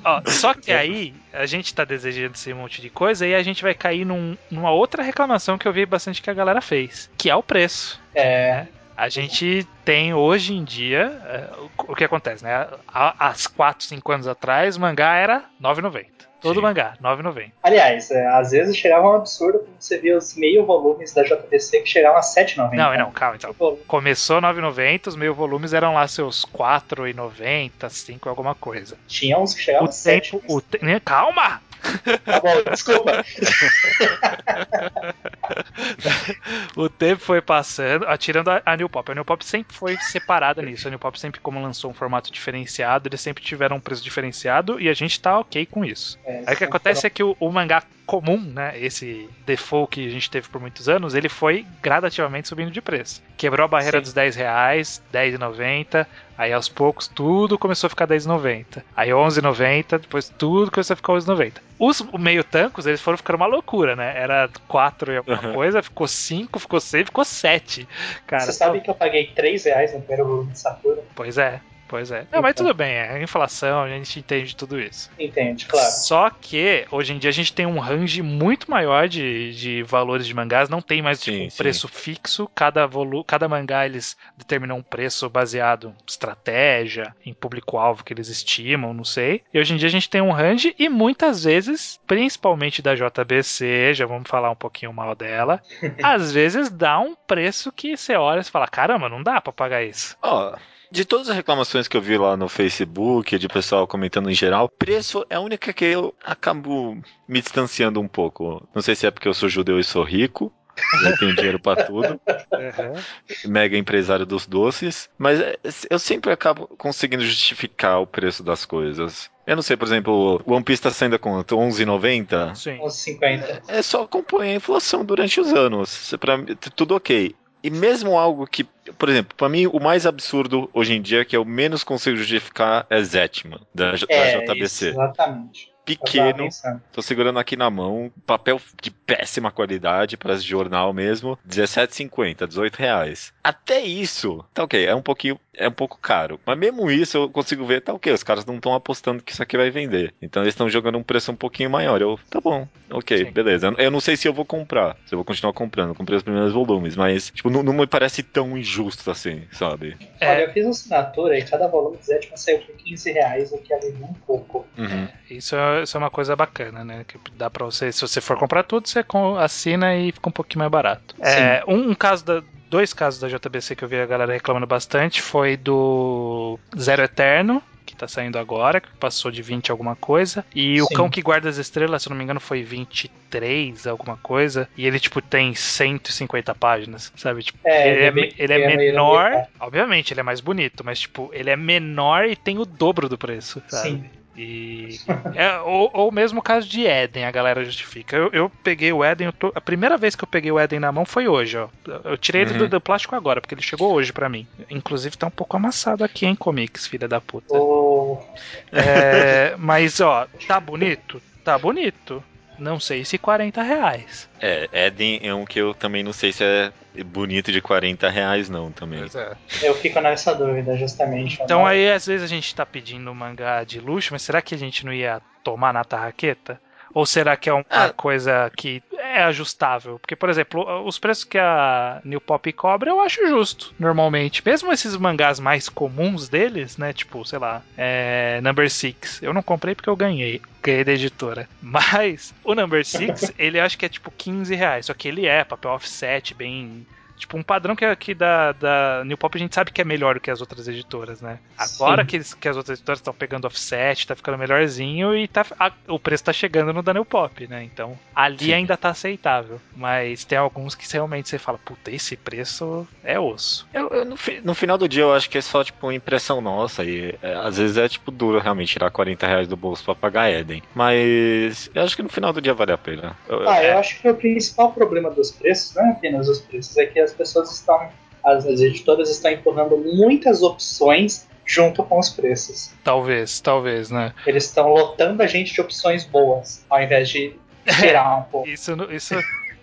Ó, só que aí a gente tá desejando esse monte de coisa e a gente vai cair num- numa outra reclamação que eu vi bastante que a galera fez, que é o preço. É, A gente tem hoje em dia é, o, que acontece, né? Há, há 4, 5 anos atrás, o mangá era 9,90. Todo Sim. mangá, 9,90. Aliás, é, às vezes chegava um absurdo quando você via os meio volumes da JBC que chegavam a 7,90. Não, não, calma então. Tipo, Começou 9,90, os meio volumes eram lá seus 4,90, 5 alguma coisa. Tinha uns que chegavam O a 7. tempo. O te... né, Calma! Tá bom, desculpa. <laughs> O tempo foi passando, ah, tirando a, New Pop. A New Pop sempre foi separada nisso. A New Pop sempre, como lançou um formato diferenciado, eles sempre tiveram um preço diferenciado e a gente tá ok com isso. É, Aí o que acontece é que o, o mangá comum, né, esse default que a gente teve por muitos anos, ele foi gradativamente subindo de preço. Quebrou a barreira Sim. dos 10 reais, 10,90, aí aos poucos tudo começou a ficar 10,90. Aí 11,90, depois tudo começou a ficar 11,90. Os meio tancos, eles foram ficando uma loucura, né? Era 4 e alguma Uhum. coisa, ficou 5, ficou 6, ficou 7. Cara, Você sabe que eu paguei 3 reais no primeiro volume de Sakura? pois é. Pois é. Não, mas tudo bem, é inflação, a gente entende tudo isso. Entende, claro. Só que hoje em dia a gente tem um range muito maior de, de valores de mangás, não tem mais tipo, Sim, um sim. preço fixo. Cada, volu cada mangá eles determinam um preço baseado em estratégia, em público-alvo que eles estimam, não sei. E hoje em dia a gente tem um range e muitas vezes, principalmente da JBC, já vamos falar um pouquinho mal dela, <laughs> às vezes dá um preço que você olha e fala: caramba, não dá pra pagar isso. Ó, de todas as reclamações que eu vi lá no Facebook, de pessoal comentando em geral, preço é a única que eu acabo me distanciando um pouco. Não sei se é porque eu sou judeu e sou rico. Eu tenho dinheiro pra tudo, mega empresário dos doces, mas é, eu sempre acabo conseguindo justificar o preço das coisas. Eu não sei, por exemplo, o One Piece tá saindo a quanto? 11,90? Sim. Uns 50. é só acompanhar a inflação durante os anos. Pra tudo ok. E mesmo algo que, por exemplo, pra mim o mais absurdo hoje em dia que eu menos consigo justificar é Zetman, da, J- da É, JBC. exatamente. Pequeno, tô segurando aqui na mão, papel de péssima qualidade, parece jornal mesmo, R$17,50, 18 reais. Até isso, tá ok, é um pouquinho, é um pouco caro. Mas mesmo isso eu consigo ver, tá ok, os caras não estão apostando que isso aqui vai vender. Então eles estão jogando um preço um pouquinho maior. Eu, tá bom, ok, Sim. beleza. Eu não sei se eu vou comprar, se eu vou continuar comprando, eu comprei os primeiros volumes, mas, tipo, não, não me parece tão injusto assim, sabe? É. Olha, eu fiz uma assinatura e cada volume de Zetman saiu por 15 reais, o que alivia um pouco. Uhum. Isso é, isso é uma coisa bacana, né? Que dá pra você, se você for comprar tudo, você assina e fica um pouquinho mais barato. É, um, um caso da. Dois casos da JBC que eu vi a galera reclamando bastante foi do Zero Eterno, que tá saindo agora, que passou de 20 alguma coisa. E o Sim. Cão que Guarda as Estrelas, se eu não me engano, foi 23 alguma coisa. E ele, tipo, tem 150 páginas, sabe? Tipo, É, ele, é, bem ele é e ele é menor, bem- obviamente, ele é mais bonito, mas, tipo, ele é menor e tem o dobro do preço, sabe? Sim. E. é, ou, ou mesmo o caso de Eden, a galera justifica. Eu, eu peguei o Eden, tô, a primeira vez que eu peguei o Eden na mão foi hoje, ó. Eu tirei ele Uhum. do, do plástico agora, porque ele chegou hoje pra mim. Inclusive tá um pouco amassado aqui, hein, comics, filha da puta. O... É, mas, ó, tá bonito? Tá bonito. Não sei se 40 reais. É, Eden é um que eu também não sei se é bonito de 40 reais, não, também. é. Eu fico nessa dúvida, justamente. Então né? aí, às vezes, a gente tá pedindo um mangá de luxo, mas será que a gente não ia tomar na tarraqueta? Ou será que é uma Ah. coisa que é ajustável? Porque, por exemplo, os preços que a New Pop cobra eu acho justo, normalmente. Mesmo esses mangás mais comuns deles, né? Tipo, sei lá, é, Number Six. Eu não comprei porque eu ganhei. Ganhei da editora. <laughs> Mas o Number Six, <laughs> ele acho que é tipo 15 reais. Só que ele é papel offset, bem. Tipo, um padrão que aqui da, da New Pop a gente sabe que é melhor do que as outras editoras, né? Agora Sim. que, eles- que as outras editoras estão pegando offset, tá ficando melhorzinho e tá, a- o preço tá chegando no da New Pop, né? Então ali Sim. ainda tá aceitável. Mas tem alguns que realmente você fala, puta, esse preço é osso. Eu- eu, no, fi- no final do dia eu acho que é só tipo uma impressão nossa e é, às vezes é tipo duro realmente tirar 40 reais do bolso pra pagar Eden. Mas eu acho que no final do dia vale a pena. Eu- Ah, é, eu acho que o principal problema dos preços, não é apenas os preços, é que as pessoas estão, as, as editoras estão empurrando muitas opções junto com os preços. Talvez, talvez, né? Eles estão lotando a gente de opções boas, ao invés de tirar um <laughs> pouco. Isso, isso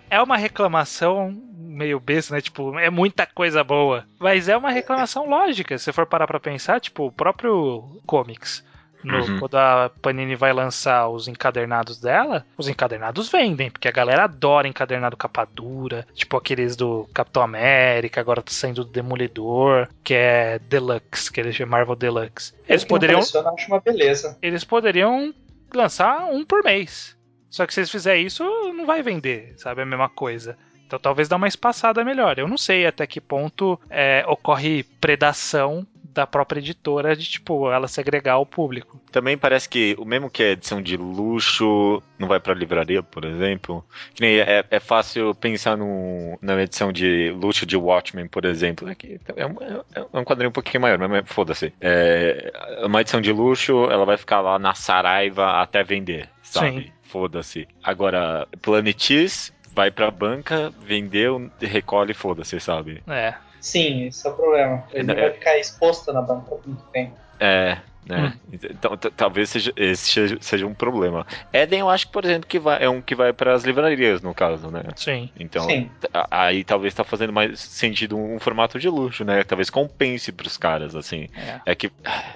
é uma reclamação meio besta, né? Tipo, é muita coisa boa. Mas é uma reclamação lógica. Se você for parar pra pensar, tipo, o próprio comics. No, Uhum. Quando a Panini vai lançar os encadernados dela, os encadernados vendem, porque a galera adora encadernado capa dura, tipo aqueles do Capitão América, agora tá saindo do Demolidor, que é Deluxe, que eles chamam Marvel Deluxe. Eles poderiam, acho uma beleza. eles poderiam lançar um por mês. Só que se eles fizerem isso, não vai vender, sabe? É a mesma coisa. Então talvez dá uma espaçada melhor. Eu não sei até que ponto é, ocorre predação da própria editora de, tipo, ela segregar o público. Também parece que o mesmo que é edição de luxo não vai pra livraria, por exemplo. Que nem é, é fácil pensar num, na edição de luxo de Watchmen, por exemplo. É, que é, um, é um quadrinho um pouquinho maior, mas foda-se. É, uma edição de luxo, ela vai ficar lá na Saraiva até vender, sabe? Foda-se. Agora, Planetis vai pra banca, vendeu, recolhe, foda-se, sabe? É. Sim, esse é o problema. Ele É. vai ficar exposto na banca por muito tempo. É, né? Então, t- talvez seja, esse seja, um problema. Eden, eu acho que, por exemplo, que vai, é um que vai para as livrarias, no caso, né? Sim. Então, Sim. aí talvez tá fazendo mais sentido um, formato de luxo, né? Talvez compense pros caras, assim. É. É que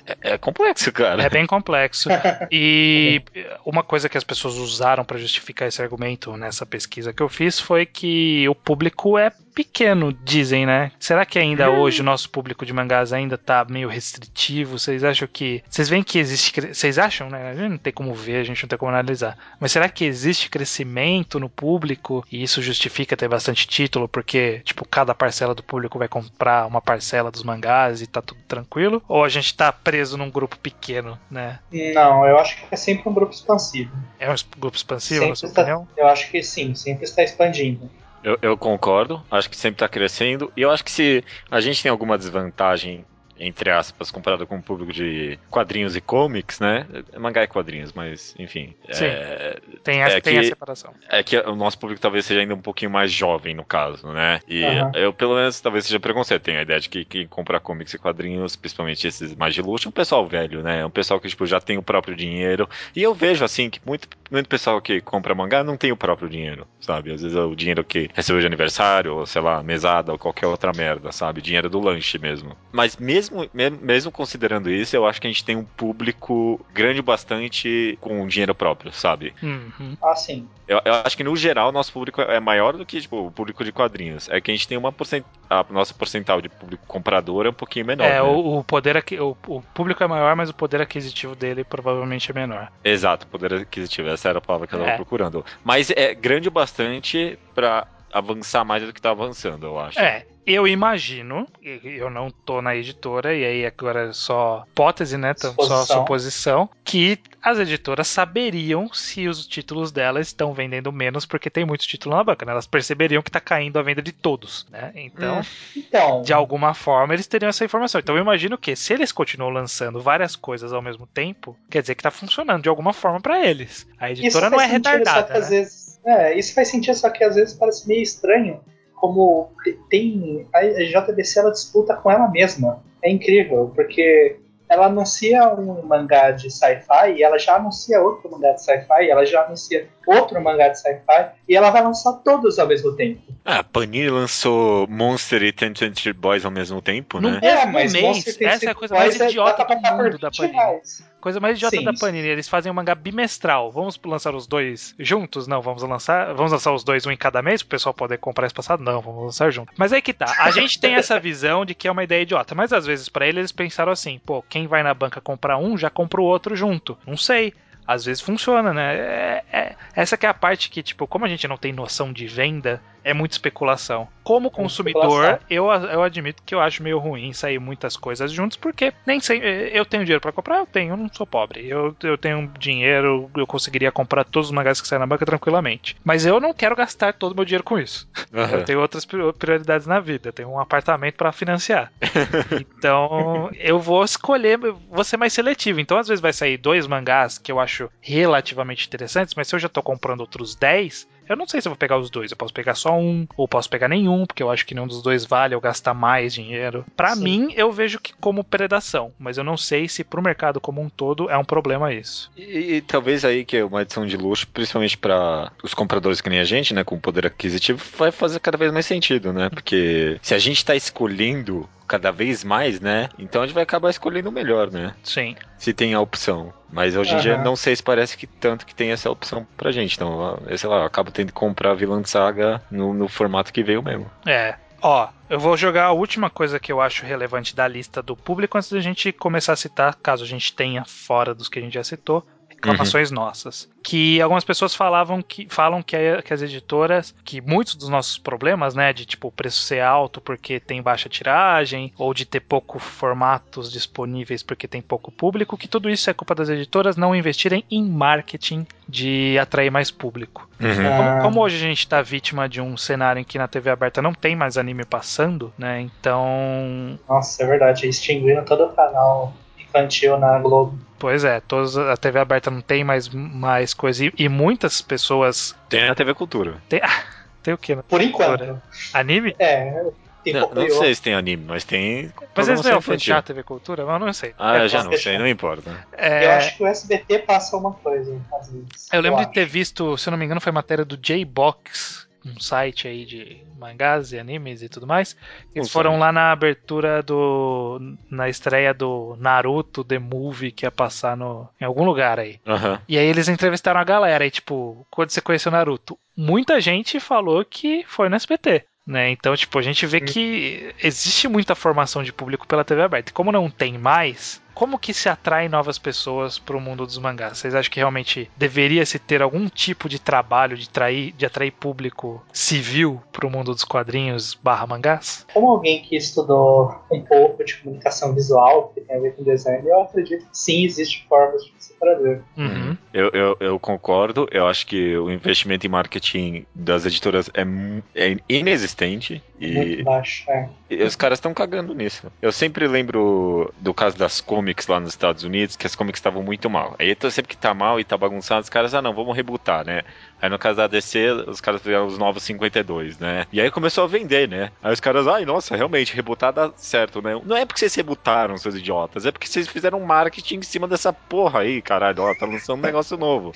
é, é complexo, cara. É bem complexo. <laughs> E uma coisa que as pessoas usaram para justificar esse argumento nessa pesquisa que eu fiz foi que o público é pequeno, dizem, né? Será que ainda hoje o nosso público de mangás ainda tá meio restritivo? Vocês acham que. Vocês veem que existe. Vocês acham, né? A gente não tem como ver, a gente não tem como analisar. Mas será que existe crescimento no público e isso justifica ter bastante título? Porque, tipo, cada parcela do público vai comprar uma parcela dos mangás e tá tudo tranquilo? Ou a gente tá preso num grupo pequeno, né? Não, eu acho que é sempre um grupo expansivo. É um grupo expansivo, na Sempre sua está- opinião? Eu acho que sim, sempre está expandindo. Eu, eu concordo, acho que sempre tá crescendo. E eu acho que se a gente tem alguma desvantagem, entre aspas, comparado com o público de quadrinhos e comics, né? Mangá e quadrinhos, mas enfim. Sim. É, Tem, essa, É tem a que- separação. É que o nosso público talvez seja ainda um pouquinho mais jovem, no caso, né? E Aham. eu, pelo menos, talvez seja preconceito. Tenho a ideia de que quem compra comics e quadrinhos, principalmente esses mais de luxo, é um pessoal velho, né? É um pessoal que, tipo, já tem o próprio dinheiro. E eu vejo, assim, que muito, muito pessoal que compra mangá não tem o próprio dinheiro, sabe? Às vezes é o dinheiro que recebeu de aniversário, ou sei lá, mesada, ou qualquer outra merda, sabe? Dinheiro do lanche mesmo. Mas mesmo, me- mesmo considerando isso, eu acho que a gente tem um público grande bastante com dinheiro próprio, sabe? Uhum. Ah, sim. Eu, eu acho que no geral nosso público é maior do que tipo, o público de quadrinhos. É que a gente tem uma porcent... a nossa porcentual de público comprador é um pouquinho menor. É, né? o, o poder aqui, o, o público é maior, mas o poder aquisitivo dele provavelmente é menor. Exato, poder aquisitivo. Essa era a palavra que eu tava É. procurando. Mas é grande o bastante pra avançar mais do que tá avançando, eu acho. É, Eu imagino, eu não tô na editora, e aí agora é só hipótese, né? Só Suposição. suposição, que as editoras saberiam se os títulos delas estão vendendo menos porque tem muitos títulos na banca, né? Elas perceberiam que tá caindo a venda de todos, né? Então, Então, de alguma forma, eles teriam essa informação. Então eu imagino que se eles continuam lançando várias coisas ao mesmo tempo, quer dizer que tá funcionando de alguma forma pra eles. A editora não é sentido, só retardada, que né? às vezes. É, isso faz sentido, só que às vezes parece meio estranho. Como tem. A JBC ela disputa com ela mesma. É incrível, porque ela anuncia um mangá de sci-fi e ela já anuncia outro mangá de sci-fi, ela já anuncia outro mangá de sci-fi e ela vai lançar todos ao mesmo tempo. Ah, a Panini lançou Monster e Ten Twenty Boys ao mesmo tempo, No né? mesmo mas mês, Monster tem essa é a coisa mais é- idiota pra do mundo da 20 Panini. reais. Coisa mais idiota Sim, da. Panini, eles fazem um mangá bimestral. Vamos lançar os dois juntos? Não, vamos lançar. Vamos lançar os dois um em cada mês pro pessoal poder comprar espaçado? Não, vamos lançar junto. Mas aí que tá. A gente tem essa visão de que é uma ideia idiota, mas às vezes pra eles eles pensaram assim, pô, quem vai na banca comprar um já compra o outro junto. Não sei. Às vezes funciona, né? É- é- essa que é a parte que, tipo, como a gente não tem noção de venda, é muita especulação. Como consumidor, eu, eu admito que eu acho meio ruim sair muitas coisas juntos, porque nem sei. Eu tenho dinheiro pra comprar, eu tenho, eu não sou pobre. Eu, eu tenho dinheiro, eu conseguiria comprar todos os mangás que saem na banca tranquilamente. Mas eu não quero gastar todo o meu dinheiro com isso. Aham. Eu tenho outras prior- prioridades na vida. Eu tenho um apartamento pra financiar. <laughs> então, eu vou escolher, vou ser mais seletivo. Então, às vezes vai sair dois mangás que eu acho relativamente interessantes, mas se eu já tô comprando outros 10, eu não sei se eu vou pegar os dois. Eu posso pegar só um, ou posso pegar nenhum, porque eu acho que nenhum dos dois vale eu gastar mais dinheiro. Pra Sim. mim, eu vejo que como predação, mas eu não sei se pro mercado como um todo é um problema isso. E, e talvez aí que é uma edição de luxo, principalmente para os compradores que nem a gente, né, com poder aquisitivo, vai fazer cada vez mais sentido, né? Porque se a gente tá escolhendo cada vez mais, né? Então a gente vai acabar escolhendo o melhor, né? Sim. Se tem a opção. Mas hoje em dia Aham. não sei se parece que tanto que tem essa opção pra gente. Então, eu sei lá, eu acabo tendo que comprar a Vilã Saga no, no formato que veio mesmo. É. Ó, eu vou jogar a última coisa que eu acho relevante da lista do público antes da gente começar a citar, caso a gente tenha fora dos que a gente já citou, reclamações nossas. Que algumas pessoas falavam que falam que, a- que as editoras, que muitos dos nossos problemas, né, de tipo o preço ser alto porque tem baixa tiragem, ou de ter pouco formatos disponíveis porque tem pouco público, que tudo isso é culpa das editoras não investirem em marketing de atrair mais público. Uhum. Como, Ah. como hoje a gente tá vítima de um cenário em que na TV aberta não tem mais anime passando, né? Então. Nossa, é verdade, extinguindo todo o canal infantil na Globo. Pois é, todos, a TV aberta não tem mais, mais coisa. E, e muitas pessoas. Tem a TV Cultura. Tem, ah, tem o quê? né? Por enquanto. Anime? É. Não, não eu- sei se tem anime, mas tem. Mas eles não iam fechar a TV Cultura? Mas eu não sei. Ah, eu já não sei, não importa. é, Eu acho que o SBT passa uma coisa, às vezes. eu lembro de acho. ter visto, se eu não me engano, foi matéria do J-Box, um site aí de mangás e animes e tudo mais. Eles foram site. lá na abertura do. na estreia do Naruto The Movie que ia passar no, em algum lugar aí. Aham. E aí eles entrevistaram a galera e, tipo, quando você conheceu Naruto? Muita gente falou que foi no SBT. Né? Então, tipo, a gente vê que existe muita formação de público pela TV aberta. E como não tem mais, como que se atrai novas pessoas pro mundo dos mangás? Vocês acham que realmente deveria se ter algum tipo de trabalho de, trair, de atrair público civil pro mundo dos quadrinhos barra mangás? Como alguém que estudou um pouco de comunicação visual, que tem a ver com design, eu acredito que sim, existem formas de você fazer. Uhum. Eu, eu, eu concordo, eu acho que o investimento em marketing das editoras é, é inexistente e, Muito baixo. É. e os caras estão cagando nisso. Eu sempre lembro do caso das comics lá nos Estados Unidos, que as comics estavam muito mal. Aí então, sempre que tá mal e tá bagunçado, os caras, ah não, vamos rebutar, né? Aí no caso da DC, os caras fizeram os novos 52, né? E aí começou a vender, né? Aí os caras, ai, nossa, realmente, rebutar dá certo, né? Não é porque vocês rebutaram, seus idiotas, é porque vocês fizeram marketing em cima dessa porra aí, caralho, ó, tá lançando um negócio novo.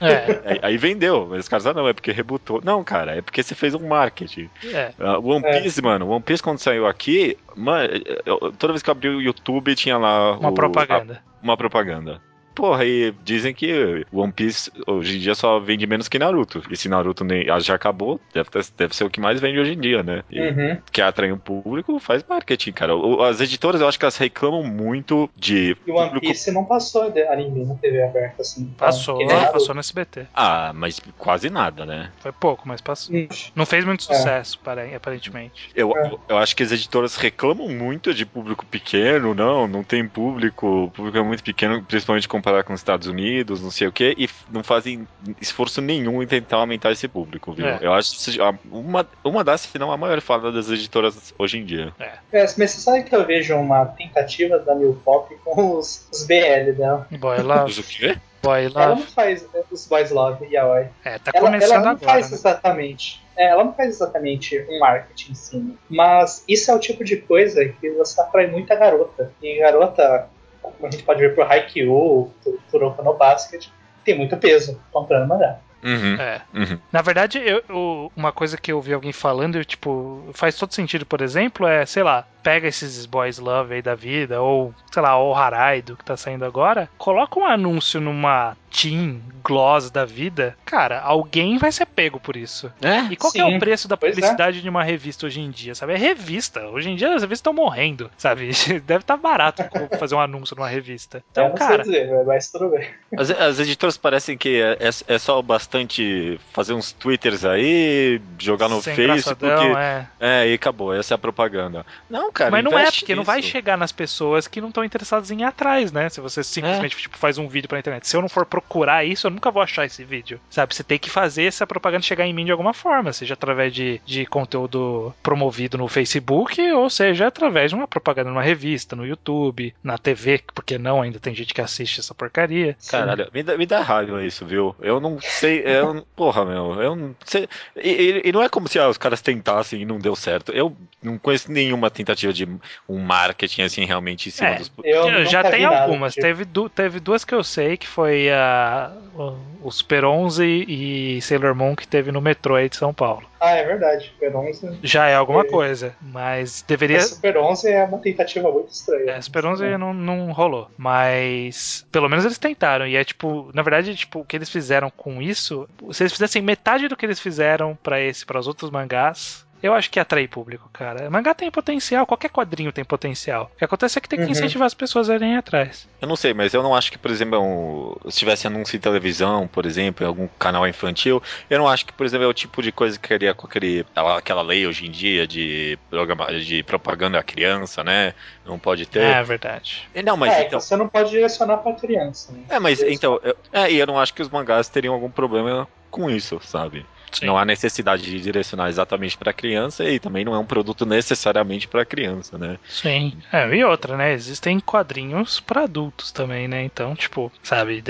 É, <laughs> Aí, aí vendeu, mas os caras, ah, não, é porque rebutou. Não, cara, é porque você fez um marketing. é. Ah, One É. Piece, mano, One Piece quando saiu aqui, mano, eu- toda vez que eu abri o YouTube tinha lá Uma o- propaganda. a- uma propaganda. Porra, e dizem que One Piece hoje em dia só vende menos que Naruto. E se Naruto nem, já acabou, deve, ter, deve ser o que mais vende hoje em dia, né? E Uhum. Quer atrair um público, faz marketing, cara. O- As editoras, eu acho que elas reclamam muito de. E o One público- Piece não passou de anime na TV aberta, assim. Então, Passou, passou no SBT. Ah, mas quase nada, né? Foi pouco, mas passou. Hum. Não fez muito É. sucesso, pare- aparentemente. Eu, É. eu acho que as editoras reclamam muito de público pequeno, não, não tem público, o público é muito pequeno, principalmente comparado com os Estados Unidos, não sei o quê, e não fazem esforço nenhum em tentar aumentar esse público, viu? É. Eu acho que uma, uma das, se não a maior falha das editoras hoje em dia. É, mas você sabe que eu vejo uma tentativa da New Pop com os, os BL dela. Boy Love, o quê? Boy Ela Love. não faz é, os Boys Love e Yaoi. É, tá Ela, começando ela não agora. faz né? exatamente. é, ela não faz exatamente um marketing em cima. Mas isso é o tipo de coisa que você atrai muita garota. E garota, como a gente pode ver por Haikyuu, por Kuroko no Basket, tem muito peso comprando mangá. Uhum, É. uhum. Na verdade, eu, eu- uma coisa que eu vi alguém falando, eu, tipo, faz todo sentido, por exemplo, é, sei lá, pega esses boys love aí da vida, ou, sei lá, o Haraido que tá saindo agora, coloca um anúncio numa Teen Gloss da vida, cara, alguém vai ser pego por isso. É? E qual que é o preço da é. publicidade de uma revista hoje em dia, sabe? É revista. Hoje em dia as revistas estão morrendo, sabe? <laughs> Deve estar barato fazer um anúncio numa revista. Então, não cara, sei dizer, mas tudo bem. As, as editoras parecem que é, é- é só bastante fazer uns twitters aí, jogar no sem Facebook. é. É, e acabou, essa é a propaganda. Não, cara, Mas não é, porque não vai nisso. chegar nas pessoas que não estão interessadas em ir atrás, né? Se você simplesmente tipo, faz um vídeo pra internet. Se eu não for procurar isso, eu nunca vou achar esse vídeo. Sabe? Você tem que fazer essa propaganda chegar em mim de alguma forma, seja através de, de conteúdo promovido no Facebook, ou seja através de uma propaganda numa revista, no YouTube, na TV, porque não, ainda tem gente que assiste essa porcaria. Caralho, me dá, me dá raiva isso, viu? Eu não sei. Eu, porra, meu, eu não sei. E, e- e não é como se ah, os caras tentassem e não deu certo. Eu não conheço nenhuma tentativa de um marketing assim realmente em cima É, dos. Eu Já- tem nada algumas. tipo. Teve, du- teve duas que eu sei, que foi a, o, o Super 11 e Sailor Moon que teve no metrô aí de São Paulo. Ah, é verdade. Super 11. Já é alguma É. coisa, mas deveria. Mas Super 11 é uma tentativa muito estranha. É, Super 11 não, não rolou, mas pelo menos eles tentaram. E é tipo, na verdade, tipo, o que eles fizeram com isso, se eles fizessem metade do que eles fizeram pra esse, para os outros mangás, eu acho que ia atrair público, cara. Mangá tem potencial, qualquer quadrinho tem potencial. O que acontece é que tem que Uhum. incentivar as pessoas a irem atrás. Eu não sei, mas eu não acho que, por exemplo, é um- se tivesse anúncio em televisão, por exemplo, em algum canal infantil, eu não acho que, por exemplo, é o tipo de coisa que queria com aquele, aquela, lei hoje em dia de, programa, de propaganda à criança, né? Não pode ter. É verdade. Não, mas é, então. você não pode direcionar pra criança. Né? É, mas então. Eu, é, e eu não acho que os mangás teriam algum problema com isso, sabe? Sim. Não há necessidade de direcionar exatamente pra criança e também não é um produto necessariamente pra criança, né? Sim. É, e outra, né? Existem quadrinhos pra adultos também, né? Então, tipo, sabe,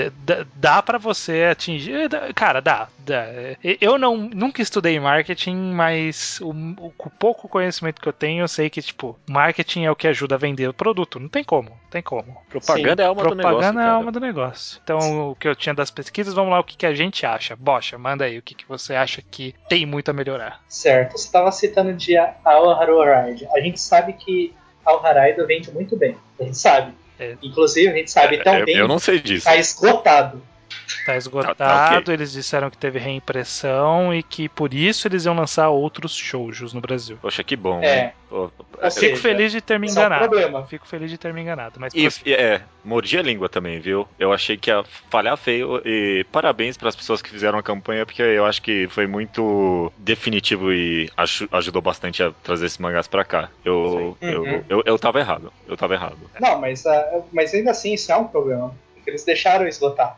dá pra você atingir. dá- Cara, dá. dá. Eu não, nunca estudei marketing, mas o, o- pouco conhecimento que eu tenho, eu sei que, tipo, marketing é o que ajuda a vender o produto. Não tem como, não tem como. Propaganda é uma do negócio. Propaganda é alma do negócio. Então, o que eu tinha das pesquisas, vamos lá, o que, que a gente acha. Bocha, manda aí, o que, que você acha que tem muito a melhorar. Certo. Você estava citando de Ao Haride. A gente sabe que Ao Haride vende muito bem. A gente sabe. É. Inclusive, a gente sabe tão É, eu, bem eu não sei disso. tá esgotado. Tá esgotado, Tá- tá ok. eles disseram que teve reimpressão e que por isso eles iam lançar outros shoujos no Brasil. Poxa, que bom. É. hein? Pô, seja, Fico feliz de ter me esse é o enganado. problema. Fico feliz de ter me enganado. Mas E, e, é, mordi a língua também, viu? Eu achei que ia falhar feio e parabéns para as pessoas que fizeram a campanha, porque eu acho que foi muito definitivo e aju- ajudou bastante a trazer esses mangás pra cá. Eu, Sim. eu, Uhum. eu, eu tava errado, eu tava errado. Não, mas, ah, mas ainda assim isso é um problema. Porque eles deixaram esgotar.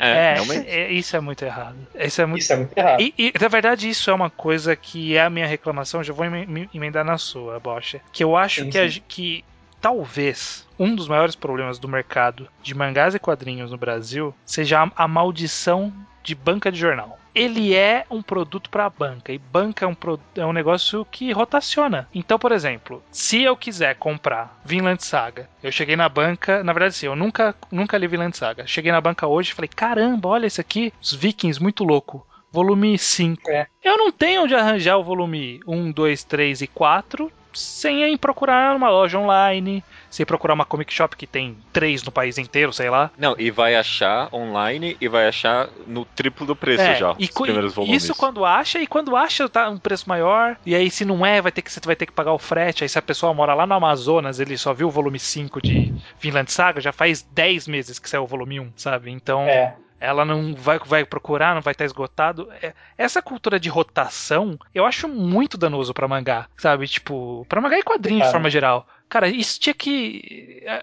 É, é, é, isso é muito errado. Isso é muito. Isso é muito errado. E, e, na verdade, isso é uma coisa que é a minha reclamação. Já vou em- me emendar na sua, Bocha. Que eu acho Sim, que, a sim. ge- que talvez um dos maiores problemas do mercado de mangás e quadrinhos no Brasil seja a, a maldição de banca de jornal. Ele é um produto para banca e banca é um, pro- é um negócio que rotaciona. Então, por exemplo, se eu quiser comprar Vinland Saga, eu cheguei na banca, na verdade, sim, eu nunca, nunca li Vinland Saga. Cheguei na banca hoje e falei: caramba, olha esse aqui, os Vikings, muito louco. Volume 5. É. Eu não tenho onde arranjar o volume 1, 2, 3 e 4 sem ir procurar numa loja online, você procurar uma comic shop que tem três no país inteiro, sei lá. Não, e vai achar online e vai achar no triplo do preço É, já, e os primeiros volumes. Isso quando acha, e quando acha tá um preço maior. E aí, se não é, vai ter que, você vai ter que pagar o frete. Aí, se a pessoa mora lá no Amazonas, ele só viu o volume 5 de Vinland Saga, já faz 10 meses que saiu o volume 1, sabe? Então, É. ela não vai, vai procurar, não vai estar esgotado. É, essa cultura de rotação, eu acho muito danoso pra mangá, sabe? Tipo, pra mangá e quadrinho de Cara. forma geral. Cara, isso tinha que. é,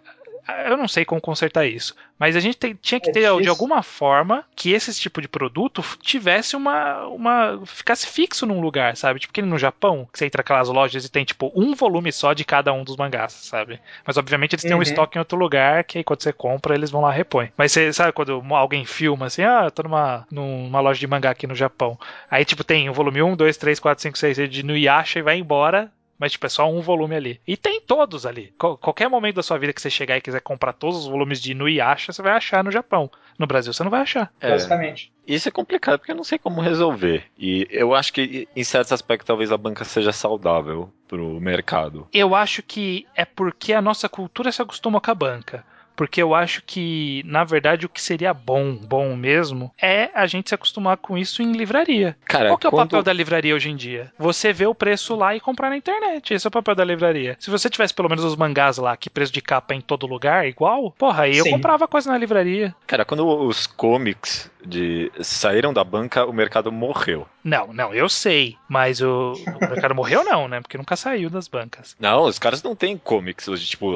Eu não sei como consertar isso, mas a gente tem- tinha que É ter de alguma forma que esse tipo de produto tivesse uma, uma. ficasse fixo num lugar, sabe? Tipo que no Japão, que você entra naquelas lojas e tem tipo um volume só de cada um dos mangás, sabe? Mas obviamente eles têm um Uhum. estoque em outro lugar que aí quando você compra eles vão lá e repõem. Mas você sabe quando alguém filma assim, ah, eu tô numa, numa loja de mangá aqui no Japão. Aí tipo tem o volume 1, 2, 3, 4, 5, 6 de Nuyasha e vai embora. Mas, tipo, é só um volume ali. E tem todos ali. Qual- qualquer momento da sua vida que você chegar e quiser comprar todos os volumes de Inuyasha, você vai achar no Japão. No Brasil, você não vai achar. É, Basicamente. isso é complicado porque eu não sei como resolver. E eu acho que em certos aspectos talvez a banca seja saudável pro mercado. Eu acho que é porque a nossa cultura se acostumou com a banca. Porque eu acho que, na verdade, o que seria bom, bom mesmo, é a gente se acostumar com isso em livraria. Cara, Qual que é o quando- papel da livraria hoje em dia? Você vê o preço lá e comprar na internet. Esse é o papel da livraria. Se você tivesse pelo menos os mangás lá, que preço de capa é em todo lugar, igual, porra, aí eu Sim. comprava coisa na livraria. Cara, quando os comics de saíram da banca, o mercado morreu. Não, não, eu sei. Mas o, o mercado morreu não, né? Porque nunca saiu das bancas. Não, os caras não têm comics hoje, tipo,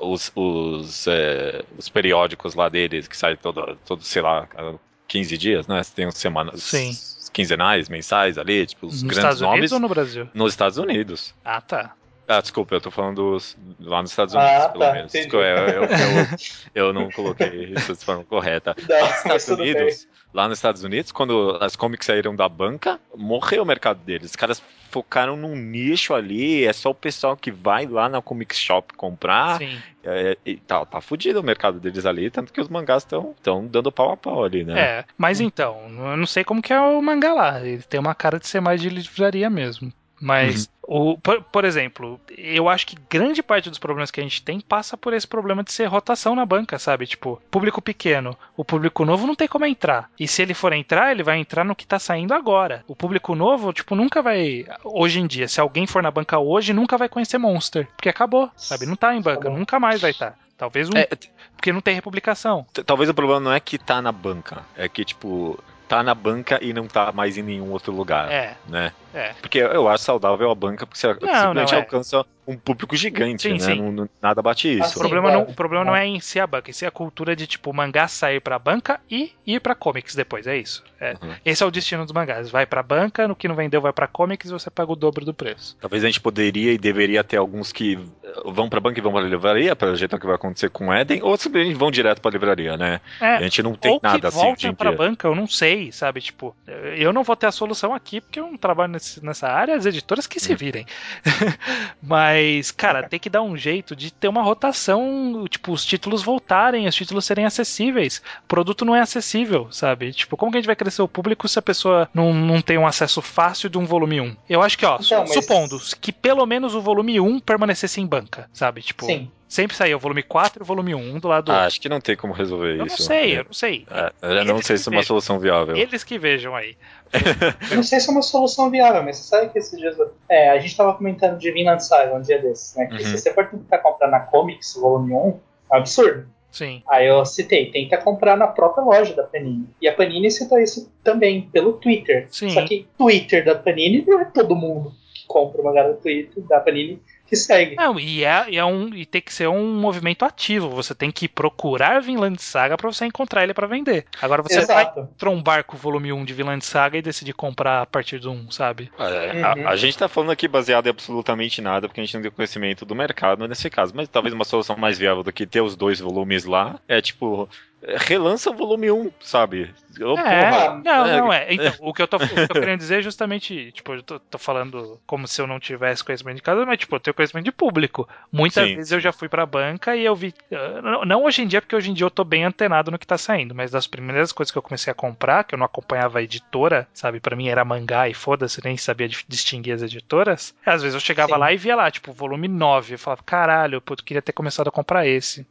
os, os, eh, os periódicos lá deles, que saem todo, todo, sei lá, a 15 dias, né? Tem uns semanas. Sim. Quinzenais, mensais ali, tipo, os Nos grandes Estados nomes Unidos ou no Brasil? nos Estados Unidos. Ah, tá. Ah, desculpa, eu tô falando dos- lá nos Estados Ah, Unidos, pelo tá, menos. Desculpa, eu, eu, eu- <laughs> eu não coloquei isso de forma correta. Não, Nos mas Estados. Unidos, lá nos Estados Unidos, quando as comics saíram da banca, morreu o mercado deles. Os caras focaram num nicho ali, é só o pessoal que vai lá na comic shop comprar. Sim. É, e tá, tá fudido o mercado deles ali, tanto que os mangás estão dando pau a pau ali, né? É, mas então, eu não sei como que é o mangá lá. Ele tem uma cara de ser mais de livraria mesmo. Mas, o, por, por exemplo, eu acho que grande parte dos problemas que a gente tem passa por esse problema de ser rotação na banca, sabe? Tipo, público pequeno. O público novo não tem como entrar. E se ele for entrar, ele vai entrar no que tá saindo agora. O público novo, tipo, nunca vai. Hoje em dia, se alguém for na banca hoje, nunca vai conhecer Monster. Porque acabou, sabe? Não tá em banca, Acabou. nunca mais vai estar. Talvez um. É, Porque não tem republicação. talvez o problema não é que tá na banca, é que, tipo, tá na banca e não tá mais em nenhum outro lugar, É, né? é. Porque eu acho saudável a banca, porque você simplesmente não, é. alcança um público gigante, Sim, né? sim. Não- não- nada bate isso. O Assim, problema, claro. não, o problema não é em si a banca, em si a cultura de, tipo, o mangá sair pra banca e ir pra comics depois, é isso. É. Uhum. Esse é o destino dos mangás. Vai pra banca, no que não vendeu vai pra comics e você paga o dobro do preço. Talvez a gente poderia e deveria ter alguns que vão pra banca e vão pra livraria, para jeito que vai acontecer com o Eden, ou simplesmente vão direto pra livraria, né? É, A gente não tem ou que nada assim hoje volta em pra dia. banca, eu não sei, sabe? Tipo, eu não vou ter a solução aqui porque eu não trabalho nesse- nessa área, as editoras que se Hum. virem. <laughs> Mas, cara, tem que dar um jeito de ter uma rotação, tipo, os títulos voltarem, os títulos serem acessíveis. O produto não é acessível, sabe? Tipo, como que a gente vai crescer o público se a pessoa não, não tem um acesso fácil de um volume 1? Eu acho que, ó, Então, mas- supondo que pelo menos o volume 1 permanecesse em banca, sabe? Tipo, Sim. Sempre saía o volume 4 e o volume 1, um do lado do Ah, outro. acho que não tem como resolver Eu não isso. sei, eu não sei. É, eu não Eles sei se é uma vejam. solução viável. Eles que vejam aí. <laughs> Eu não sei se é uma solução viável, mas você sabe que esses dias. É, a gente tava comentando de Vinland Saga um dia desses, né? Que Uhum. se você for tentar comprar na Comics, o volume 1, é um absurdo. Sim. Aí eu citei, tenta comprar na própria loja da Panini. E a Panini citou isso também, pelo Twitter. Sim. Só que Twitter da Panini não é todo mundo compra uma Twitter da Panini que segue. Não, e, é, e é um, e tem que ser um movimento ativo. Você tem que procurar Vinland Saga pra você encontrar ele pra vender. Agora você vai Exato. trombar com o volume 1 de Vinland Saga e decidir comprar a partir do 1, sabe? É, Uhum. a, a gente tá falando aqui baseado em absolutamente nada, porque a gente não tem conhecimento do mercado nesse caso. Mas talvez uma solução mais viável do que ter os dois volumes lá é tipo. Relança o volume 1, sabe? Oh, é, não, é, não é. Então, o que eu tô, tô querendo dizer é justamente, tipo, eu tô, tô, falando como se eu não tivesse conhecimento de casa, mas, tipo, eu tenho conhecimento de público. Muitas sim, vezes sim. eu já fui pra banca e eu vi. Não, não, hoje em dia, porque hoje em dia eu tô bem antenado no que tá saindo, mas das primeiras coisas que eu comecei a comprar, que eu não acompanhava a editora, sabe? para mim era mangá e foda-se, nem sabia distinguir as editoras. Às vezes eu chegava sim. lá e via lá, tipo, volume 9. Eu falava, caralho, eu queria ter começado a comprar esse.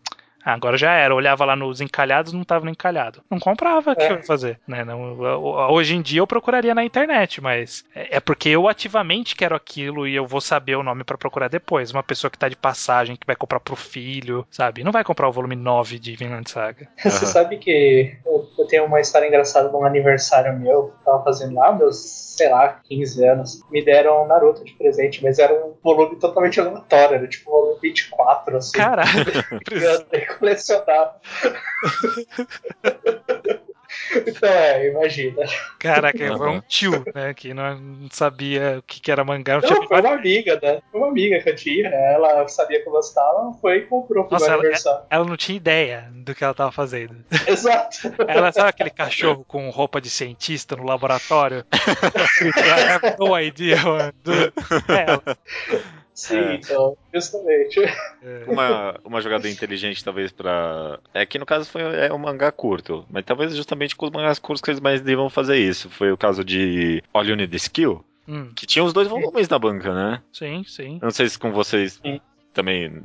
Ah, agora já era. Eu olhava lá nos encalhados, não tava no encalhado. Não comprava, o que é. eu ia fazer? Né? Não, hoje em dia eu procuraria na internet, mas é, é porque eu ativamente quero aquilo e eu vou saber o nome para procurar depois. Uma pessoa que tá de passagem, que vai comprar pro filho, sabe? Não vai comprar o volume 9 de Vinland Saga. <laughs> Você uhum. sabe que eu, eu, tenho uma história engraçada de um aniversário meu que eu tava fazendo lá, meus sei lá, 15 anos, me deram Naruto de presente, mas era um volume totalmente aleatório, era tipo um volume 24, assim. Caralho! <laughs> <laughs> eu colecionar. <laughs> Então é, imagina. Caraca, uhum. foi um tio, né? Que não sabia o que era mangá. Não, não foi uma amiga, né? Foi uma amiga que eu tinha. Ela sabia que eu gostava, foi e comprou pro Nossa, ela, aniversário. Ela não tinha ideia do que ela tava fazendo. Exato. Ela sabe aquele cachorro com roupa de cientista no laboratório? I have no idea, mano. É, <laughs> ela. Sim, é. então, justamente. É. Uma, uma jogada inteligente, talvez, pra. É que no caso foi é um mangá curto, mas talvez justamente com os mangás curtos que eles mais devam fazer isso. Foi o caso de All You Need Skill, hum. que tinha os dois volumes na banca, né? Sim, sim. não sei se com vocês. Sim também.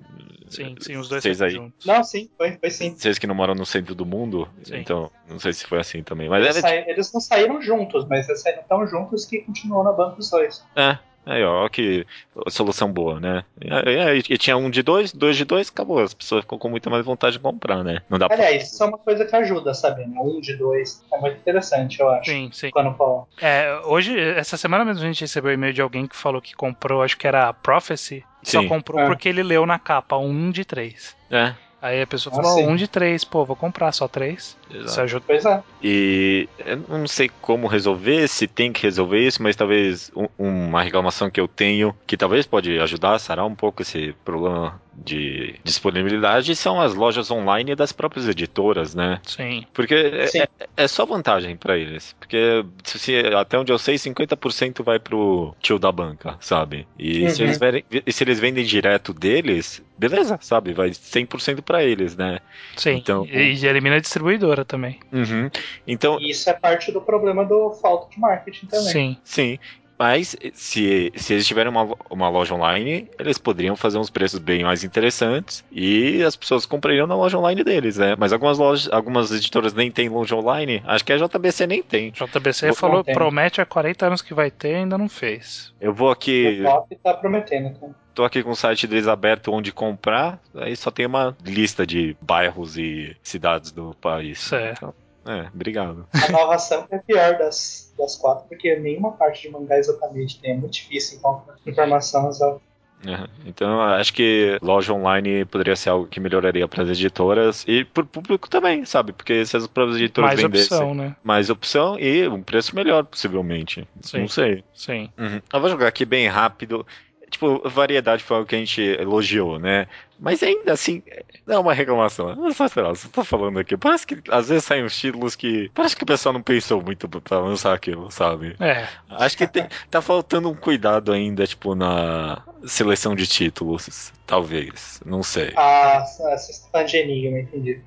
Sim, sim, os dois vocês aí. Juntos. Não, sim, foi, foi sim. Vocês que não moram no centro do mundo, sim. então não sei se foi assim também. Mas eles, saí, eles não saíram juntos, mas eles saíram tão juntos que continuou na banca os dois. É, Aí, ó, que solução boa, né? E, e, tinha um de dois, dois de dois, acabou. As pessoas ficam com muita mais vontade de comprar, né? Não dá Aliás, pra... isso é uma coisa que ajuda, sabe? Né? Um de dois. É muito interessante, eu acho. Sim, sim. Quando fala. É, hoje, essa semana mesmo a gente recebeu um e-mail de alguém que falou que comprou, acho que era a Prophecy. Sim. Só comprou é. porque ele leu na capa um de três. É. Aí a pessoa falou, ah, um de três, pô, vou comprar só três. Exato. Isso ajuda. Pois é. E eu não sei como resolver, se tem que resolver isso, mas talvez um, uma reclamação que eu tenho, que talvez pode ajudar a sarar um pouco esse problema de disponibilidade são as lojas online das próprias editoras, né? Sim. Porque é, Sim. É, é, só vantagem para eles. Porque se, até onde eu sei, 50% vai pro tio da banca, sabe? E uhum. se, eles verem, se eles vendem direto deles, beleza, sabe? Vai 100% para eles, né? Sim. Então, e, e elimina a distribuidora também. Uhum. Então, isso é parte do problema do falta de marketing também. Sim. Sim. Mas se, se eles tiverem uma, uma loja online, eles poderiam fazer uns preços bem mais interessantes e as pessoas comprariam na loja online deles, né? Mas algumas lojas, algumas editoras nem têm loja online. Acho que a JBC nem tem. JBC vou, falou, promete há 40 anos que vai ter e ainda não fez. Eu vou aqui. O top tá prometendo, então. Tô aqui com o site deles aberto onde comprar, aí só tem uma lista de bairros e cidades do país. Certo. Então, é, obrigado. A nova ação é a pior das, das quatro, porque nenhuma parte de mangá exatamente tem. É muito difícil encontrar informação exata. É, então, acho que loja online poderia ser algo que melhoraria para as editoras e para o público também, sabe? Porque se as próprias editoras mais vendessem opção, né? mais opção e um preço melhor, possivelmente. Sim, Não sei. Sim. Uhum. Eu vou jogar aqui bem rápido tipo, variedade foi algo que a gente elogiou, né? Mas ainda assim, não é uma reclamação. Não sei lá, você tá falando aqui. Parece que às vezes saem uns títulos que. Parece que o pessoal não pensou muito pra lançar aquilo, sabe? É. Acho que tem, tá faltando um cuidado ainda, tipo, na seleção de títulos. Talvez. Não sei. Ah, você está falando de Enigma, entendi.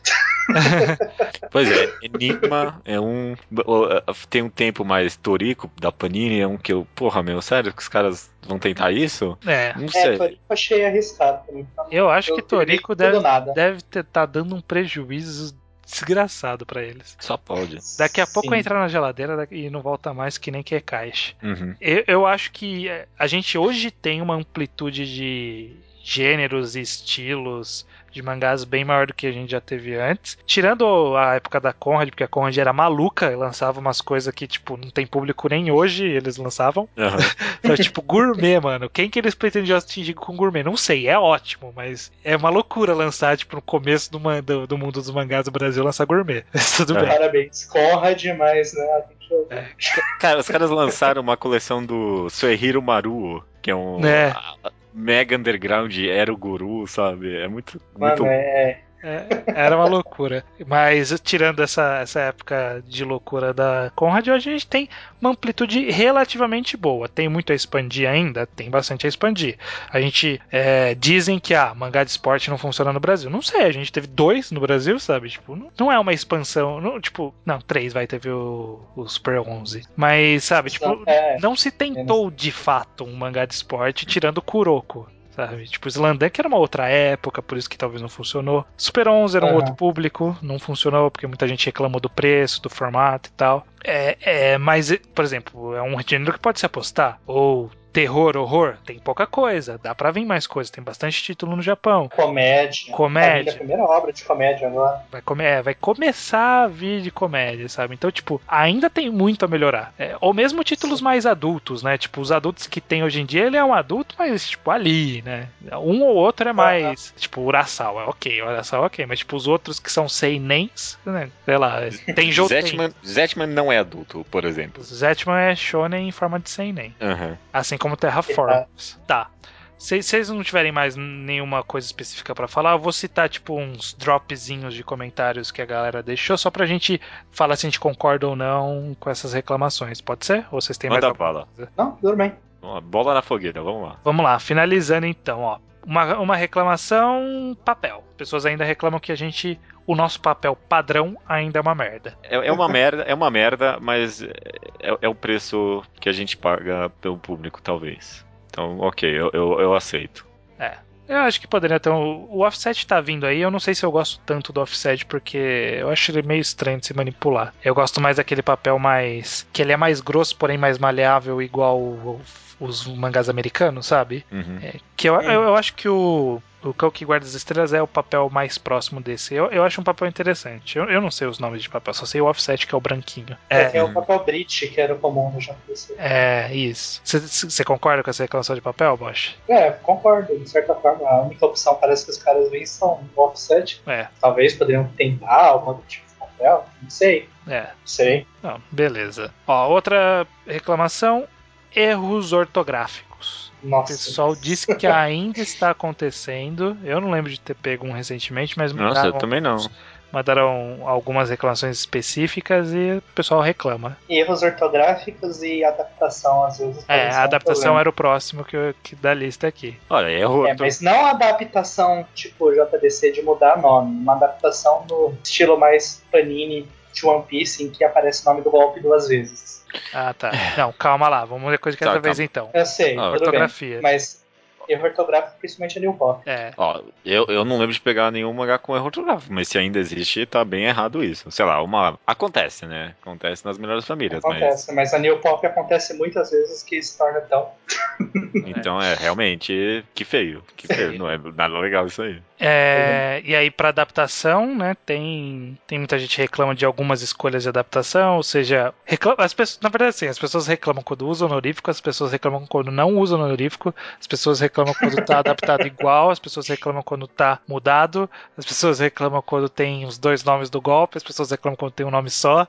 <laughs> pois é, Enigma é um. Tem um tempo mais Torico da Panini, é um que eu. Porra, meu, sério que os caras vão tentar isso? É. Não sei. É, Torico achei arriscado também. Eu acho eu que Torico deve, deve estar tá dando um prejuízo desgraçado para eles. Só pode. Daqui a pouco vai entrar na geladeira e não volta mais que nem que é caixa. Uhum. Eu, eu acho que a gente hoje tem uma amplitude de gêneros e estilos de mangás bem maior do que a gente já teve antes. Tirando a época da Conrad, porque a Conrad era maluca e lançava umas coisas que, tipo, não tem público nem hoje, eles lançavam. Uhum. então, <laughs> tipo, gourmet, mano. Quem que eles pretendiam atingir com gourmet? Não sei, é ótimo, mas é uma loucura lançar, tipo, no começo do, do, do mundo dos mangás do Brasil, lançar gourmet. <laughs> Tudo bem. Parabéns. Conrad, mas, né, é. Cara, os caras lançaram uma coleção do Suehiro Maruo, que é um. É mega underground era o guru, sabe? É muito. Mano, muito... é. É, era uma loucura. Mas tirando essa, essa época de loucura da Conrad, hoje a gente tem uma amplitude relativamente boa. Tem muito a expandir ainda? Tem bastante a expandir. A gente é, dizem que a ah, mangá de esporte não funciona no Brasil. Não sei, a gente teve dois no Brasil, sabe? Tipo, não, não é uma expansão. Não, tipo, não, três vai, teve o, o Super 11. Mas, sabe, tipo, é, não se tentou de fato um mangá de esporte tirando Kuroko sabe? Tipo, Slandank era uma outra época, por isso que talvez não funcionou. Super 11 era um uhum. outro público, não funcionou porque muita gente reclamou do preço, do formato e tal. É, é, mas, por exemplo, é um gênero que pode se apostar. Ou terror, horror, tem pouca coisa. Dá pra vir mais coisa. Tem bastante título no Japão. Comédia. Comédia. A primeira obra de comédia agora. Vai, come é, vai começar a vir de comédia, sabe? Então, tipo, ainda tem muito a melhorar. É, ou mesmo títulos Sim. mais adultos, né? Tipo, os adultos que tem hoje em dia, ele é um adulto, mas, tipo, ali, né? Um ou outro é mais. Uhum. Tipo, Urasawa, ok. Urasawa, ok. Mas, tipo, os outros que são seinens, né? Sei lá. Tem <laughs> jogo. Zetman, Zetman não é adulto, por exemplo. Zetman é shonen em forma de seinen. Uhum. Assim como Terraforms. Tá. Se vocês não tiverem mais nenhuma coisa específica para falar, eu vou citar tipo uns dropzinhos de comentários que a galera deixou só pra gente falar se a gente concorda ou não com essas reclamações. Pode ser? Ou vocês têm Manda mais bala. Não, tudo bem. Bola na fogueira, vamos lá. Vamos lá, finalizando então, ó. Uma, uma reclamação papel. As pessoas ainda reclamam que a gente o nosso papel padrão ainda é uma merda. É, é uma merda, é uma merda, mas é, é, o preço que a gente paga pelo público, talvez. Então, ok, eu, eu, eu aceito. Eu acho que poderia ter um. O offset tá vindo aí. Eu não sei se eu gosto tanto do offset, porque eu acho ele meio estranho de se manipular. Eu gosto mais daquele papel mais. que ele é mais grosso, porém mais maleável, igual os mangás americanos, sabe? Uhum. É, que eu, eu, eu, acho que o, o Cão que Guarda as Estrelas é o papel mais próximo desse. Eu, eu acho um papel interessante. Eu, eu não sei os nomes de papel, só sei o offset, que é o branquinho. É, é o papel Brit, que era o comum no Japão. É, isso. Você concorda com essa reclamação de papel, Bosch? É, concordo, de certa forma. A única opção parece que os caras vêm são o offset. É. Talvez poderiam tentar algum outro tipo de papel, não sei. É. Sei. Não, beleza. Ó, outra reclamação erros ortográficos. Nossa. O pessoal disse que ainda está acontecendo. Eu não lembro de ter pego um recentemente, mas Nossa, mandaram, eu também não. Mandaram algumas reclamações específicas e o pessoal reclama. Erros ortográficos e adaptação, às vezes. É, a adaptação era o próximo que, que da lista aqui. Olha, erro. É, mas não a adaptação tipo JDC de mudar nome, uma adaptação no estilo mais Panini de One Piece, em que aparece o nome do golpe duas vezes. Ah, tá. Não, calma lá. Vamos ver coisa que tá, cada vez então. Eu sei, ah, ortografia. Bem, mas erro ortográfico, principalmente a New Pop. É. Ó, eu, eu não lembro de pegar nenhum mangá com erro ortográfico, mas se ainda existe, tá bem errado isso. Sei lá, uma. Acontece, né? Acontece nas melhores famílias. Acontece, mas, mas a New Pop acontece muitas vezes que se torna tão. <laughs> então é, realmente, que feio. Que feio. Não é nada legal isso aí. É, e aí, para adaptação, né, tem, tem muita gente que reclama de algumas escolhas de adaptação, ou seja, reclama, as pessoas, na verdade, assim, as pessoas reclamam quando usam honorífico, as pessoas reclamam quando não usam honorífico, as pessoas reclamam quando tá adaptado igual, as pessoas reclamam quando tá mudado, as pessoas reclamam quando tem os dois nomes do golpe, as pessoas reclamam quando tem um nome só.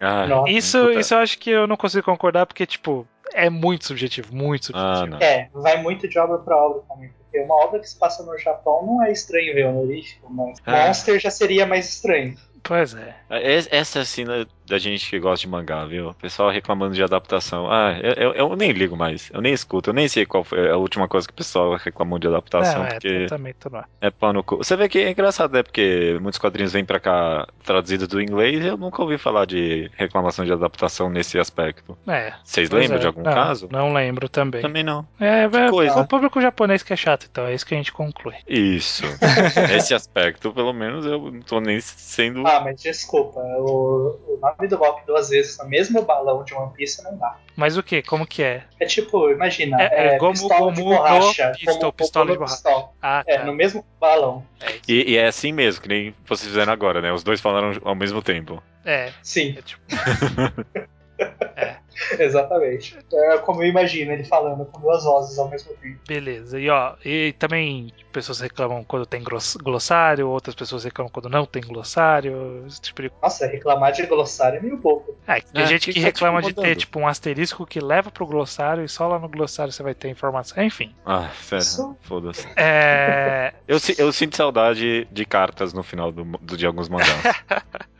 Ah, <laughs> isso, isso eu acho que eu não consigo concordar, porque, tipo, é muito subjetivo, muito subjetivo. Ah, é, vai muito de obra para obra também. Porque uma obra que se passa no Japão não é estranho ver honorífico, mas ah. Monster já seria mais estranho. Pois é. é essa cena da gente que gosta de mangá, viu? O pessoal reclamando de adaptação. Ah, eu, eu, eu, nem ligo mais. Eu nem escuto. Eu nem sei qual foi a última coisa que o pessoal reclamou de adaptação. Não, é, porque também tô lá. É pano no cu. Você vê que é engraçado, né? Porque muitos quadrinhos vêm pra cá traduzidos do inglês e eu nunca ouvi falar de reclamação de adaptação nesse aspecto. É. Vocês lembram é. de algum não, caso? Não lembro também. Também não. É, é coisa. o público japonês que é chato, então é isso que a gente conclui. Isso. <laughs> Esse aspecto, pelo menos, eu não tô nem sendo. Ah, mas desculpa. O, o nome do golpe duas vezes no mesmo balão de One Piece não dá. Mas o que? Como que é? É tipo, imagina, é, é, é Gomu, pistola Gomu de borracha. Pistol, como, pistola de borracha. Pistol. Ah, é, tá. no mesmo balão. É e, e, é assim mesmo, que nem vocês fizeram agora, né? Os dois falaram ao mesmo tempo. É. Sim. É tipo... <laughs> é. Exatamente. É como eu imagino ele falando com duas vozes ao mesmo tempo. Beleza. E ó, e também pessoas reclamam quando tem glossário, outras pessoas reclamam quando não tem glossário. Esse tipo de... Nossa, reclamar de glossário é meio pouco. É, tem É, gente que que tá, reclama tipo, de ter tipo um asterisco que leva pro glossário e só lá no glossário você vai ter informação. Enfim. Ah, sério, Isso- foda-se. É. <laughs> Eu, eu sinto saudade de cartas no final do, do- de alguns mangás. <laughs>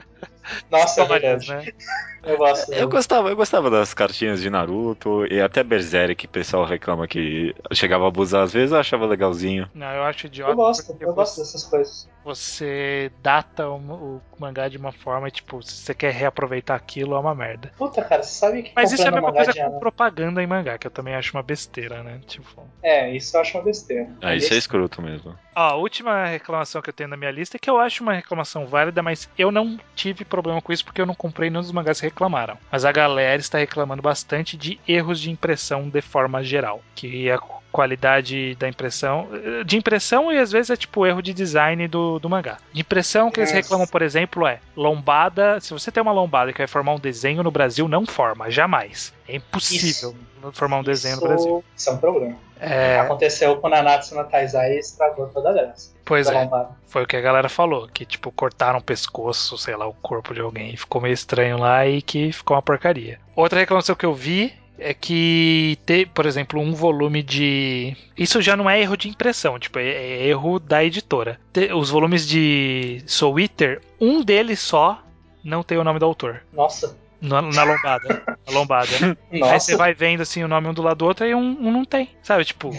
Nossa, é verdade. né? <laughs> Eu gosto. Eu gostava, eu gostava das cartinhas de Naruto e até Berserk, que o pessoal reclama que chegava a abusar às vezes, eu achava legalzinho. Não, eu acho idiota. Eu gosto, eu gosto dessas coisas. você data o, o mangá de uma forma e, tipo, se você quer reaproveitar aquilo, é uma merda. Puta, cara, você sabe que Mas isso é a mesma coisa com propaganda em mangá, que eu também acho uma besteira, né? Tipo. É, isso eu acho uma besteira. Ah, isso é escroto mesmo. Ó, a última reclamação que eu tenho na minha lista é que eu acho uma reclamação válida, mas eu não tive problema com isso porque eu não comprei nenhum dos mangás que reclamaram. Mas a galera está reclamando bastante de erros de impressão de forma geral. Que a qualidade da impressão. De impressão e às vezes é tipo erro de design do, do mangá. De impressão que eles reclamam, por exemplo, é lombada. Se você tem uma lombada que vai formar um desenho no Brasil, não forma, jamais. É impossível formar um desenho no Brasil. Isso é um problema. É, Aconteceu com o Nanatsu no Taizai e estragou toda a graça. pois é. lombada. Foi o que a galera falou, que tipo, cortaram o pescoço, sei lá, o corpo de alguém, ficou meio estranho lá e que ficou uma porcaria. Outra reclamação que eu vi é que ter, por exemplo, um volume de. Isso já não é erro de impressão, tipo, é, é erro da editora. Os volumes de Soul Eater, um deles só não tem o nome do autor. Nossa. Na, na lombada. na lombada. <laughs> Aí Nossa. você vai vendo assim o nome um do lado do outro e um, um não tem. Sabe, tipo.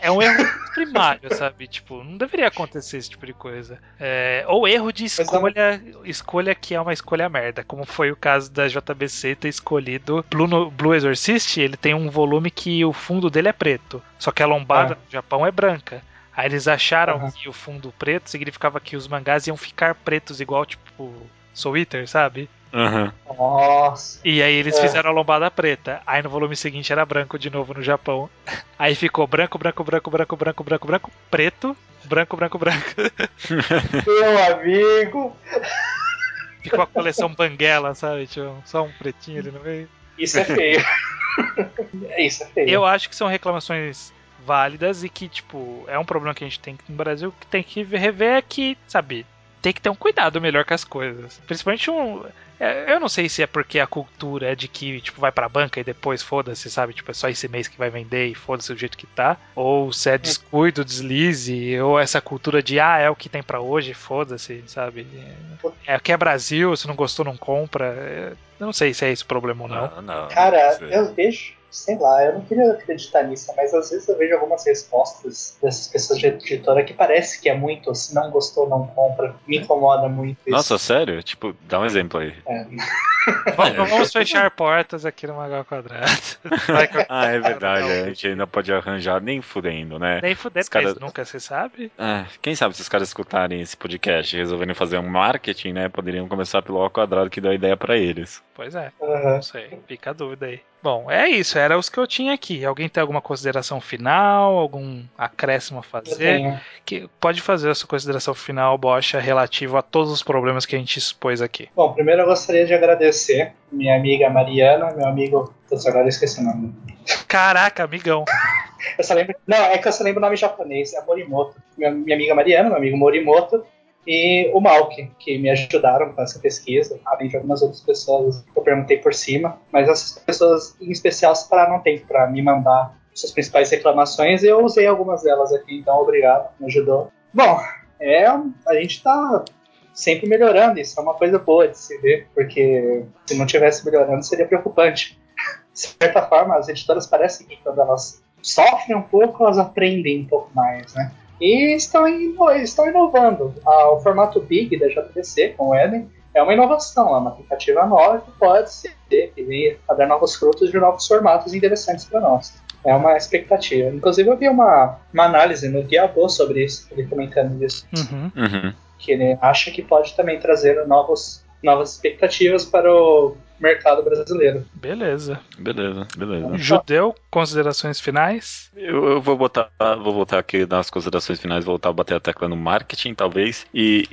É um erro primário, sabe? Tipo, não deveria acontecer esse tipo de coisa. É, ou erro de Mas escolha, escolha que é uma escolha merda, como foi o caso da JBC ter escolhido Blue, Blue Exorcist, ele tem um volume que o fundo dele é preto, só que a lombada Ah. no Japão é branca. Aí eles acharam Aham. que o fundo preto significava que os mangás iam ficar pretos igual tipo Soul Eater, sabe? Aham. Nossa. E aí eles É. fizeram a lombada preta. Aí no volume seguinte era branco de novo no Japão. <laughs> Aí ficou branco, branco, branco, branco, branco, branco, branco, preto, branco, branco, branco. <laughs> <laughs> Meu amigo. Ficou a coleção Banguela, sabe? Tipo, só um pretinho ali no meio. Isso é feio. Isso é feio. Eu acho que são reclamações válidas e que, tipo, é um problema que a gente tem no Brasil que tem que rever é que, sabe, tem que ter um cuidado melhor com as coisas. Principalmente um. É, Eu não sei se é porque a cultura é de que, tipo, vai pra banca e depois foda-se, sabe? Tipo, é só esse mês que vai vender e foda-se do jeito que tá. Ou se é descuido, deslize, ou essa cultura de, ah, é o que tem pra hoje, foda-se, sabe? É, é que é Brasil, se não gostou, não compra. É, Eu não sei se é esse o problema ou não. Não, não. Cara, é- eu vejo, sei lá, eu não queria acreditar nisso, mas às vezes eu vejo algumas respostas dessas pessoas de editora que parece que é muito, se não gostou, não compra. Me incomoda muito isso. Nossa, sério? Tipo, dá um exemplo aí. É. Vamos, vamos fechar portas aqui no Magal Quadrado. Ah, é verdade. A gente ainda pode arranjar nem fudendo, né? Nem fuder, Os mas nunca se sabe. Ah, quem sabe se os caras escutarem esse podcast e resolverem fazer um marketing, né? Poderiam começar pelo ao quadrado que deu a ideia pra eles. Pois é, Aham. não sei. Fica a dúvida aí. Bom, é isso. Era os que eu tinha aqui. Alguém tem alguma consideração final? Algum acréscimo a fazer? Que pode fazer a sua consideração final, Bocha, relativo a todos os problemas que a gente expôs aqui. Bom, primeiro eu gostaria de agradecer minha amiga Mariana, meu amigo. Putz, agora eu esqueci o nome. Caraca, amigão. Eu só lembro. Não, é que eu só lembro o nome japonês, é Morimoto. Minha, minha amiga Mariana, meu amigo Morimoto e o Malk, que me ajudaram com essa pesquisa, além de algumas outras pessoas que eu perguntei por cima. Mas essas pessoas em especial separaram um tempo para me mandar suas principais reclamações eu usei algumas delas aqui, então obrigado, me ajudou. Bom, é, a gente tá sempre melhorando, isso é uma coisa boa de se ver, porque se não tivesse melhorando seria preocupante. De certa forma, as editoras parecem que quando elas sofrem um pouco, elas aprendem um pouco mais, né? E estão, estão inovando. Ah, o formato Big da JBC com o Eden é uma inovação, é uma tentativa nova que pode ser que venha a dar novos frutos de novos formatos interessantes para nós. É uma expectativa. Inclusive, eu vi uma, uma análise no Diabo sobre isso, ele comentando isso Uhum. Uhum. que ele acha que pode também trazer novos, novas expectativas para o mercado brasileiro. Beleza. Beleza, beleza. Judeu, considerações finais? Eu, eu vou botar, vou voltar aqui nas considerações finais, voltar a bater a tecla no marketing, talvez, e,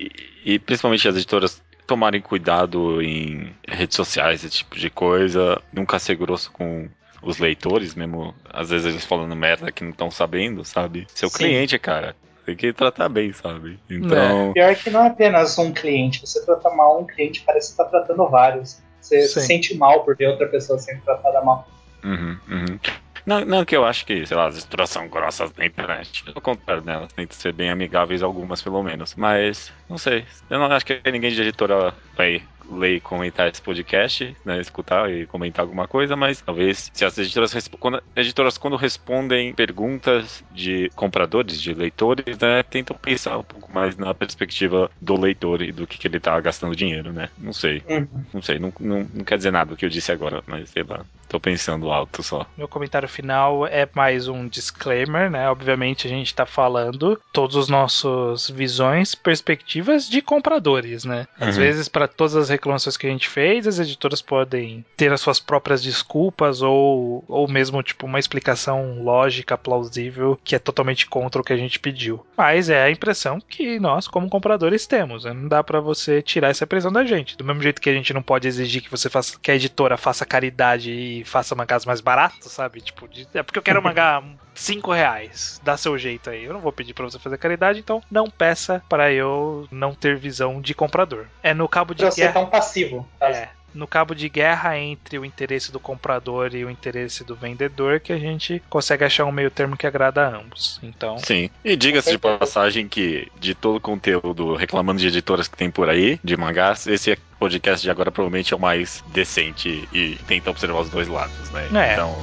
e, e principalmente as editoras tomarem cuidado em redes sociais, esse tipo de coisa, nunca ser grosso com os leitores, mesmo às vezes eles falando merda que não estão sabendo, sabe? Seu Sim. cliente, cara, tem que tratar bem, sabe? Então, Pior que não é apenas um cliente, você trata mal um cliente, parece que está tratando vários. Você Sim. se sente mal por ver outra pessoa sendo tratada mal. Uhum, uhum. Não, não que eu acho que, sei lá, as histórias são grossas na internet. Pelo contrário, né? Elas tentam ser bem amigáveis, algumas pelo menos. Mas, não sei. Eu não acho que ninguém de editora vai ler e comentar esse podcast, né? Escutar e comentar alguma coisa, mas talvez se as editoras, resp- quando, editoras quando respondem perguntas de compradores, de leitores, né? Tentam pensar um pouco mais na perspectiva do leitor e do que, que ele tá gastando dinheiro, né? Não sei. Uhum. Não sei, não, não, não quer dizer nada o que eu disse agora, mas sei lá. Tô pensando alto só. Meu comentário final é mais um disclaimer, né? Obviamente a gente tá falando todos os nossos visões, perspectivas de compradores, né? Às Uhum. vezes, para todas as reclamações que a gente fez, as editoras podem ter as suas próprias desculpas ou, ou mesmo, tipo, uma explicação lógica, plausível, que é totalmente contra o que a gente pediu. Mas é a impressão que nós, como compradores, temos. né? Não dá pra você tirar essa impressão da gente. Do mesmo jeito que a gente não pode exigir que você faça, que a editora faça caridade e faça mangás mais baratos, sabe? Tipo, é porque eu quero um mangá 5 reais. Dá seu jeito aí. Eu não vou pedir pra você fazer caridade, então não peça para eu não ter visão de comprador. É no cabo de Pra guerra. tão passivo. tá? É, no cabo de guerra entre o interesse do comprador e o interesse do vendedor que a gente consegue achar um meio termo que agrada a ambos. Então, Sim. E diga-se de passagem que de todo o conteúdo reclamando de editoras que tem por aí, de mangás, esse podcast de agora provavelmente é o mais decente e tenta observar os dois lados, né? É. Então,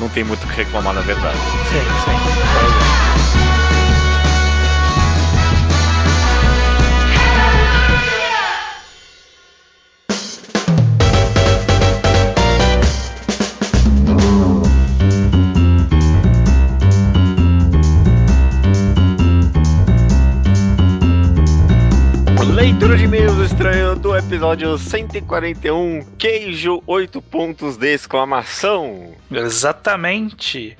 não tem muito o que reclamar na verdade. sim, sim. Leitura de e-mails estranho do episódio 141, queijo 8 pontos de exclamação. Exatamente.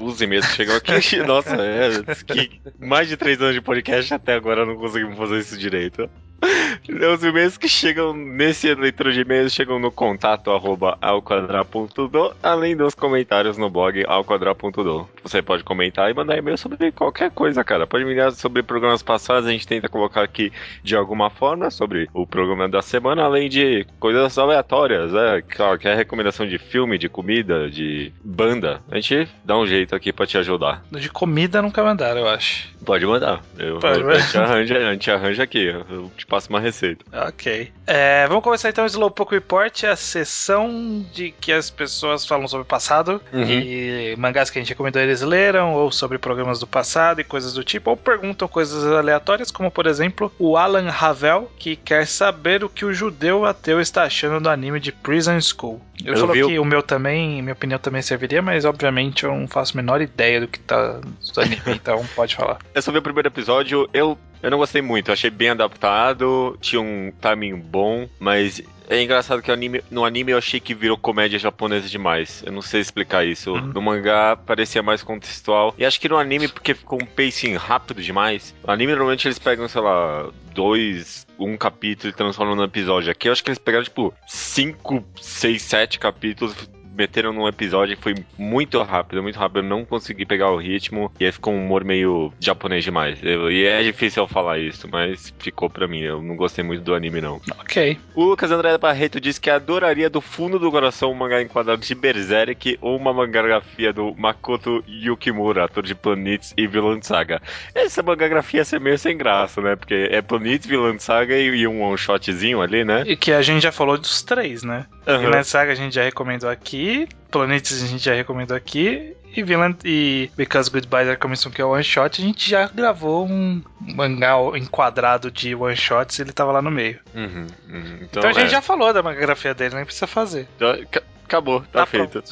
Os e-mails que chegam aqui, <laughs> nossa, é, que mais de três anos de podcast até agora não conseguimos fazer isso direito. <laughs> Os e-mails que chegam nesse leitura de e-mails chegam no contato arroba alquadra.do, além dos comentários no blog alquadra.do. Você pode comentar e mandar e-mail sobre qualquer coisa, cara. Pode me enviar sobre programas passados, a gente tenta colocar aqui de alguma forma sobre o programa da semana, além de coisas aleatórias, né? Qualquer recomendação de filme, de comida, de banda. A gente dá um jeito aqui pra te ajudar. De comida nunca mandaram, eu acho. Pode mandar. Eu, Pode eu- mandar. a, gente arranja, a gente arranja aqui. Eu te passo uma receita. Ok. É, vamos começar então o Slowpoke Report, a sessão de que as pessoas falam sobre o passado Uhum. e mangás que a gente recomendou eles leram, ou sobre programas do passado e coisas do tipo, ou perguntam coisas aleatórias, como por exemplo o Alan Ravel, que quer saber o que o judeu ateu está achando do anime de Prison School. Eu, Eu falou vi o- que o meu também, minha opinião também serviria, mas obviamente eu não faço a menor ideia do que tá do anime, <laughs> então pode falar. Eu só vi o primeiro episódio, eu, eu não gostei muito, eu achei bem adaptado, tinha um timing bom, mas é engraçado que anime, no anime eu achei que virou comédia japonesa demais. Eu não sei explicar isso. Uhum. No mangá parecia mais contextual. E acho que no anime, porque ficou um pacing rápido demais. No anime, normalmente eles pegam, sei lá, dois, um capítulo e transformam num episódio. Aqui eu acho que eles pegaram, tipo, cinco, seis, sete capítulos. Meteram num episódio que foi muito rápido, muito rápido. Eu não consegui pegar o ritmo. E aí ficou um humor meio japonês demais. Eu- e é difícil eu falar isso, mas ficou pra mim. Eu não gostei muito do anime, não. Ok. O Lucas André Barreto disse que adoraria do fundo do coração um mangá enquadrado de Berserk ou uma mangagrafia do Makoto Yukimura, ator de Planets e Villain Saga. Essa mangagrafia ia ser meio sem graça, né? Porque é Planets, Villain Saga e, e um one shotzinho ali, né? E que a gente já falou dos três, né? Aham. Vinland Saga a gente já recomendou aqui, Planetes a gente já recomendou aqui, e Vinland e Because Goodbye Are Coming Soon, que é o one shot, a gente já gravou um mangá enquadrado de one shots e ele tava lá no meio. Uhum, uhum. Então, Então, a gente é. já falou da mangagrafia dele, nem precisa fazer. Então, ca- Acabou, tá, Tá feito.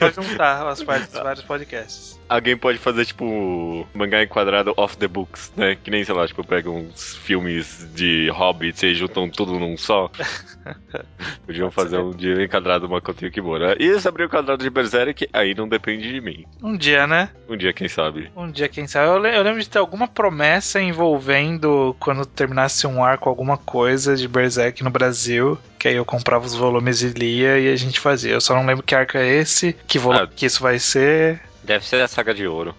Pode juntar as partes dos vários podcasts. Alguém pode fazer, tipo, mangá enquadrado off the books, né? Que nem, sei lá, tipo, pegam uns filmes de hobbits e juntam tudo num só. <laughs> Podiam Pode fazer ser. um dia enquadrado Makoto Yukimura. E sobre o quadrado de Berserk, aí não depende de mim. Um dia, né? Um dia, quem sabe. Um dia, quem sabe. Eu, le- eu lembro de ter alguma promessa envolvendo quando terminasse um arco, alguma coisa de Berserk no Brasil. Que aí eu comprava os volumes e lia e a gente fazia. Eu só não lembro que arco é esse, que, volume Ah. que isso vai ser. Deve ser a saga de ouro.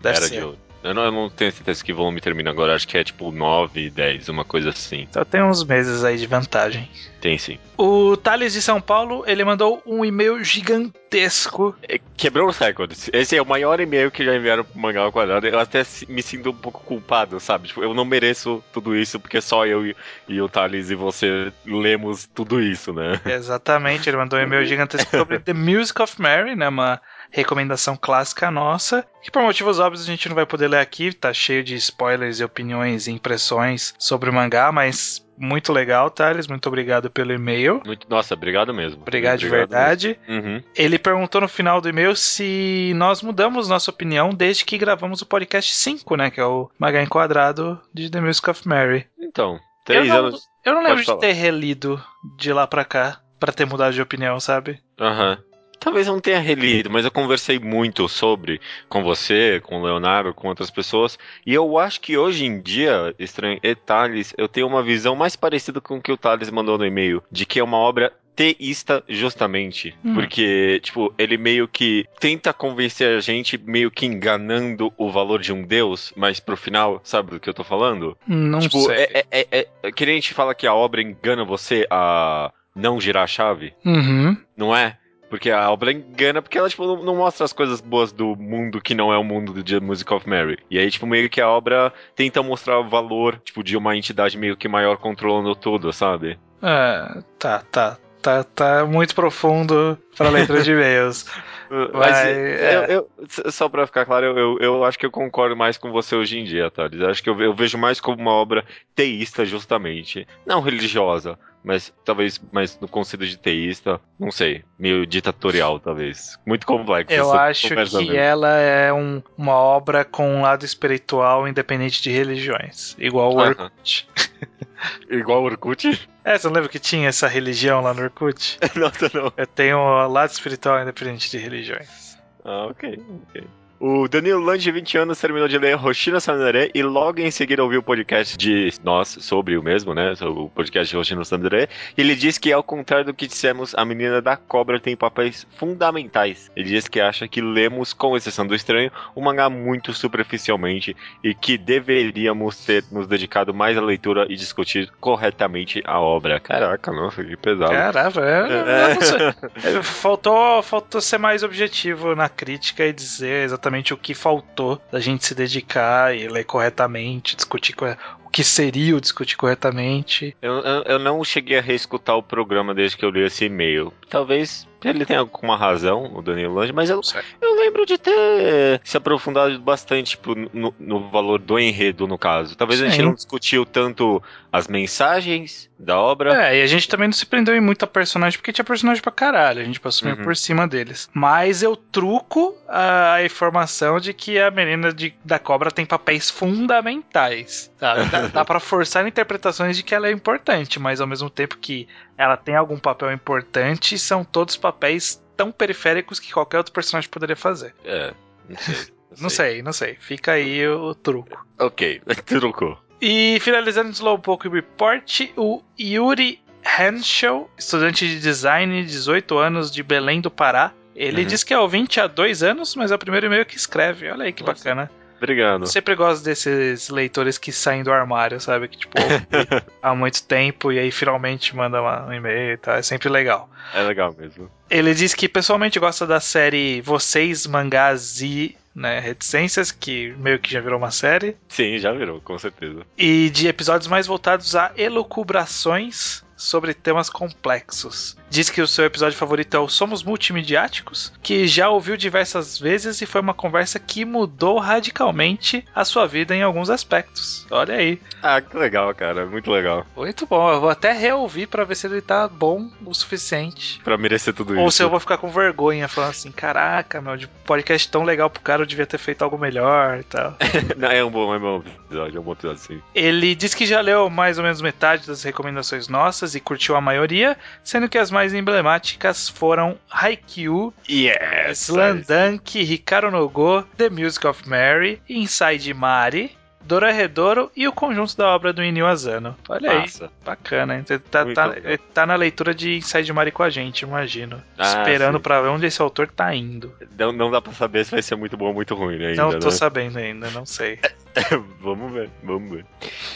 Deve Era ser. de ouro. Eu não, eu não tenho certeza que volume termina agora, acho que é tipo 9, 10, uma coisa assim. Só tem uns meses aí de vantagem. Tem sim. O Thales de São Paulo, ele mandou um e-mail gigantesco. É, Quebrou os recordes. Esse é o maior e-mail que já enviaram pro Mangá ao Quadrado. Eu até me sinto um pouco culpado, sabe? Tipo, eu não mereço tudo isso porque só eu e, e o Thales e você lemos tudo isso, né? Exatamente, ele mandou um e-mail gigantesco sobre <laughs> The Music of Mary, né? Uma recomendação clássica nossa, que por motivos óbvios a gente não vai poder ler aqui, tá cheio de spoilers e opiniões e impressões sobre o mangá, mas muito legal, Thales, muito obrigado pelo e-mail. Muito, nossa, obrigado mesmo. Obrigado de verdade. Uhum. Ele perguntou no final do e-mail se nós mudamos nossa opinião desde que gravamos o podcast 5, né? Que é o Mangá Enquadrado de The Music of Mary. Então, três eu não, anos. Eu não lembro de ter relido de lá pra cá pra ter mudado de opinião, sabe? Aham. Talvez eu não tenha relido, mas eu conversei muito sobre com você, com o Leonardo, com outras pessoas, e eu acho que hoje em dia, estranho, e Thales, eu tenho uma visão mais parecida com o que o Thales mandou no e-mail, de que é uma obra teísta justamente, Hum. porque, tipo, ele meio que tenta convencer a gente, meio que enganando o valor de um deus, mas pro final, sabe do que eu tô falando? Não tipo, sei. é, é, é, é, que nem a gente fala que a obra engana você a não girar a chave, Uhum. não é? Porque a obra engana porque ela, tipo, não, não mostra as coisas boas do mundo que não é o mundo do The Music of Mary. E aí, tipo, meio que a obra tenta mostrar o valor, tipo, de uma entidade meio que maior controlando tudo, sabe? É, tá, tá. Tá, tá muito profundo pra leitura de e-mails. <laughs> Mas Vai, eu, é. eu- só pra ficar claro, eu, eu, eu acho que eu concordo mais com você hoje em dia, Thales. Eu acho que eu, eu vejo mais como uma obra teísta, justamente. Não religiosa, mas talvez mais no conceito de teísta, não sei, meio ditatorial, talvez. Muito complexo. Eu acho que ela é um- uma obra com um lado espiritual independente de religiões. Igual o Aham. Orkut. <laughs> Igual o Orkut? É, você não lembra que tinha essa religião lá no Orkut? <laughs> Nossa, não. Eu tenho um lado espiritual independente de religiões. Ah, ok, ok. O Danilo Lange, de 20 anos, terminou de ler Roshina Sandere e logo em seguida ouviu o podcast de nós sobre o mesmo, né? Sobre o podcast de Roshina Sandere. E ele diz que, ao contrário do que dissemos, a menina da cobra tem papéis fundamentais. Ele diz que acha que lemos, com exceção do estranho, o mangá muito superficialmente e que deveríamos ter nos dedicado mais à leitura e discutir corretamente a obra. Caraca, nossa, que pesado. Caramba, é, É. não sei. É, Faltou, faltou ser mais objetivo na crítica e dizer exatamente o que faltou da gente se dedicar e ler corretamente, discutir co- o que seria o discutir corretamente. Eu, eu, eu não cheguei a reescutar o programa desde que eu li esse e-mail. Talvez ele tenha alguma razão, o Danilo Lange, mas eu, eu lembro de ter se aprofundado bastante tipo, no, no valor do enredo, no caso. Talvez a gente Sim. não discutiu tanto as mensagens da obra. É, e a gente também não se prendeu em muita personagem, porque tinha personagem pra caralho, a gente passou meio Uhum. por cima deles. Mas eu truco a informação de que a menina de- da cobra tem papéis fundamentais. sabe? Dá, dá pra forçar <laughs> interpretações de que ela é importante, mas ao mesmo tempo que ela tem algum papel importante, são todos papéis tão periféricos que qualquer outro personagem poderia fazer. É, não sei. Não sei, não sei. Fica aí o truco. Ok, <laughs> trocou. E finalizando o Slowpoke Report, o Yuri Henschel, estudante de design, 18 anos, de Belém do Pará. Ele Uhum. diz que é ouvinte há dois anos, mas é o primeiro e-mail que escreve. Olha aí que Nossa. bacana. Obrigado. Eu sempre gosto desses leitores que saem do armário, sabe? Que, tipo, <laughs> há muito tempo e aí finalmente manda um e-mail e tal. É sempre legal. É legal mesmo. Ele diz que pessoalmente gosta da série Vocês, Mangás e né, Reticências, que meio que já virou uma série. Sim, já virou, com certeza. e de episódios mais voltados a elucubrações sobre temas complexos. Diz que o seu episódio favorito é o Somos Multimediáticos, que já ouviu diversas vezes e foi uma conversa que mudou radicalmente a sua vida em alguns aspectos. Olha aí. Ah, que legal, cara. Muito legal. Muito bom. Eu vou até reouvir pra ver se ele tá bom o suficiente. Pra merecer tudo Ou isso. se eu vou ficar com vergonha, falando assim: caraca, meu, de podcast tão legal pro cara, eu devia ter feito algo melhor e tal. <laughs> Não, é um bom, é um bom episódio, é um bom episódio, sim. Ele diz que já leu mais ou menos metade das recomendações nossas e curtiu a maioria, sendo que as mais emblemáticas foram Haikyuu, Yes! Slam Dunk, Hikaru no Go, The Music of Mary, Inside Mari, Dororedoro e o conjunto da obra do Inio Asano. Olha aí, bacana. Ele tá, tá- ele tá na leitura de Inside Mari com a gente, imagino. Ah, Esperando sim. pra ver onde esse autor tá indo. Não, não dá pra saber se vai ser muito bom ou muito ruim ainda, não tô né? sabendo ainda, não sei. <laughs> vamos ver, vamos ver.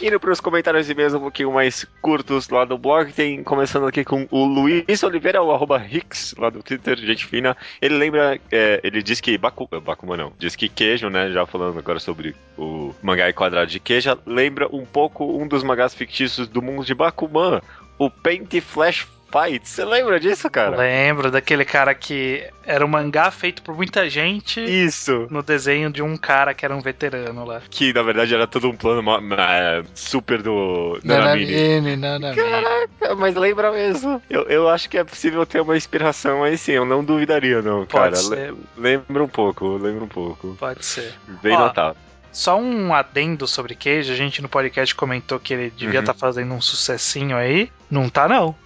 Indo pros comentários e mesmo um pouquinho mais curtos lá do blog, tem começando aqui com o Luiz Oliveira, o arroba Hicks, lá do Twitter, gente fina. Ele lembra, é, ele diz que Baku, eh, Bakuma não, diz que queijo, né, já falando agora sobre o mangá quadrado de queijo, lembra um pouco um dos mangás fictícios do mundo de Bakuman, o Paint Flash Fight. Você lembra disso, cara? Lembro daquele cara que era um mangá feito por muita gente Isso. no desenho de um cara que era um veterano lá. Que na verdade era todo um plano é, super do Nanamine. Caraca, mas lembra mesmo. Eu, eu acho que é possível ter uma inspiração aí sim, eu não duvidaria não, cara. Pode ser. Le- Lembra um pouco, lembra um pouco. Pode ser. Bem Ó, notável. Só um adendo sobre queijo, a gente no podcast comentou que ele devia Uhum. estar fazendo um sucessinho aí. Não tá, não.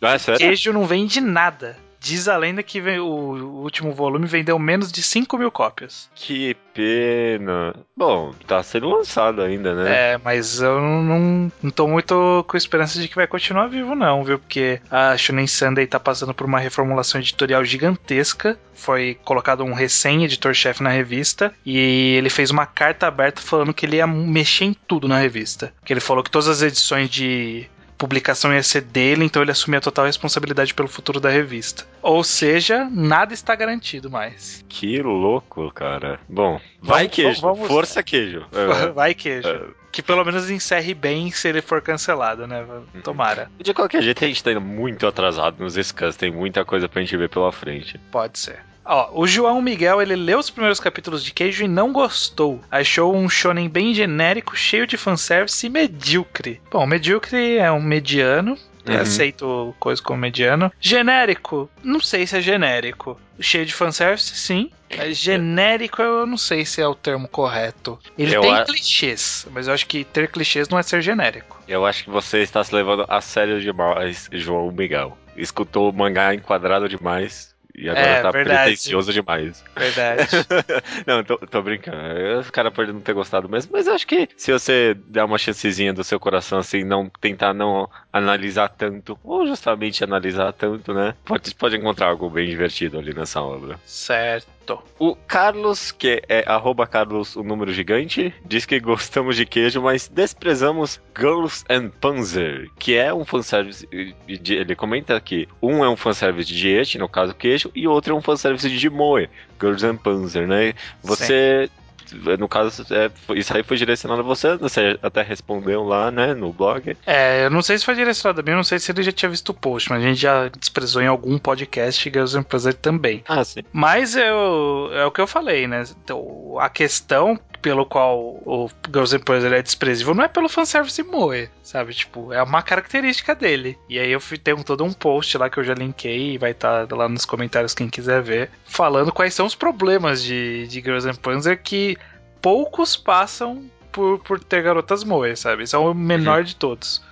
Ah, é <laughs> sério? Queijo não vende nada. Diz a lenda que o último volume vendeu menos de 5 mil cópias. Que pena. Bom, tá sendo lançado ainda, né? É, mas eu não, não, não tô muito com esperança de que vai continuar vivo, não, viu? Porque a Shonen Sunday tá passando por uma reformulação editorial gigantesca. Foi colocado um recém-editor-chefe na revista e ele fez uma carta aberta falando que ele ia mexer em tudo na revista. Que ele falou que todas as edições de publicação ia ser dele, então ele assumia a total responsabilidade pelo futuro da revista. Ou seja, nada está garantido mais. Que louco, cara. Bom, vai Vamos- queijo. vamos- Força queijo. <laughs> É. Vai queijo. Que pelo menos encerre bem se ele for cancelado, né? Tomara. De qualquer jeito, a gente tá indo muito atrasado nos scans. Tem muita coisa pra gente ver pela frente. Pode ser. Ó, o João Miguel, ele leu os primeiros capítulos de Queijo e não gostou. Achou um shonen bem genérico, cheio de fanservice e medíocre. Bom, medíocre é um mediano. Uhum. aceito coisa como mediano. Genérico, não sei se é genérico. Cheio de fanservice, sim. Mas genérico eu não sei se é o termo correto. Ele Eu tem a- clichês, mas eu acho que ter clichês não é ser genérico. Eu acho que você está se levando a sério demais, João Miguel. Escutou o mangá enquadrado demais e agora É, tá verdade. pretencioso demais. Verdade. <laughs> não, tô, tô brincando. Eu- O cara pode não ter gostado mesmo, mas acho que se você der uma chancezinha do seu coração, assim, não tentar não analisar tanto, ou justamente analisar tanto, né? Pode, pode encontrar algo bem divertido ali nessa obra. certo. O Carlos, que é arroba Carlos, o número gigante, diz que gostamos de queijo, mas desprezamos Girls and Panzer, que é um fanservice. Ele comenta que um é um fanservice de eti, no caso queijo, e outro é um fanservice de moe, Girls and Panzer, né? Você. No caso, é, isso aí foi direcionado a você, você até respondeu lá, né, no blog. É, eu não sei se foi direcionado a mim, eu não sei se ele já tinha visto o post, mas a gente já desprezou em algum podcast Girls Prazer também. Ah, sim. Mas eu, é o que eu falei, né? Então, a questão pelo qual o Girls Prazer é desprezível não é pelo fanservice moe, sabe? Tipo, é uma característica dele. E aí eu fui, um, todo um post lá que eu já linkei e vai estar lá nos comentários quem quiser ver, falando quais são os problemas de, de Girls Panzer que poucos passam por, por ter garotas moe, sabe? É o menor de todos,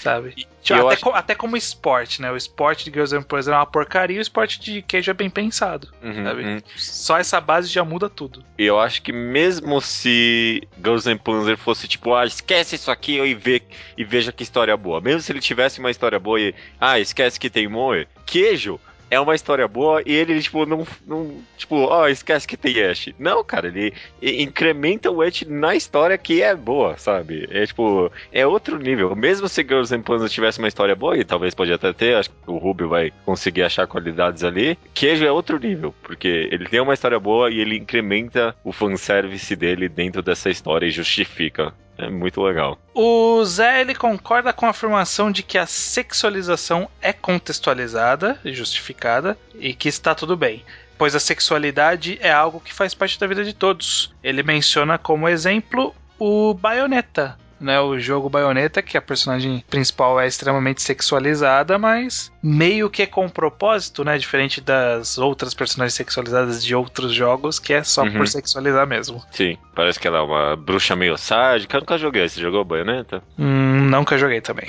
sabe? Tipo, eu até, acho- co- até como esporte, né? O esporte de Girls and Panzer é uma porcaria e o esporte de queijo é bem pensado, Uhum, sabe? uhum. Só essa base já muda tudo. E eu acho que mesmo se Girls and Panzer fosse tipo, ah, esquece isso aqui e, vê, e veja que história boa. Mesmo se ele tivesse uma história boa e, ah, esquece que tem Moe, queijo é uma história boa e ele, tipo, não, não tipo, ó, esquece que tem Ash. Não, cara, ele incrementa o Ash na história que é boa, sabe? É, tipo, é outro nível. Mesmo se Girls and Panzer tivesse uma história boa, e talvez pode até ter, acho que o Rubio vai conseguir achar qualidades ali, queijo é outro nível, porque ele tem uma história boa e ele incrementa o fanservice dele dentro dessa história e justifica. É muito legal. O Zé ele concorda com a afirmação de que a sexualização é contextualizada e justificada e que está tudo bem, pois a sexualidade é algo que faz parte da vida de todos. Ele menciona como exemplo o Bayonetta, né, o jogo Bayonetta, que a personagem principal é extremamente sexualizada, mas meio que com propósito, né, diferente das outras personagens sexualizadas de outros jogos, que é só Uhum. por sexualizar mesmo. Sim, parece que ela é uma bruxa meio sádica. Eu nunca joguei. Você jogou Bayonetta? Hum, nunca joguei também.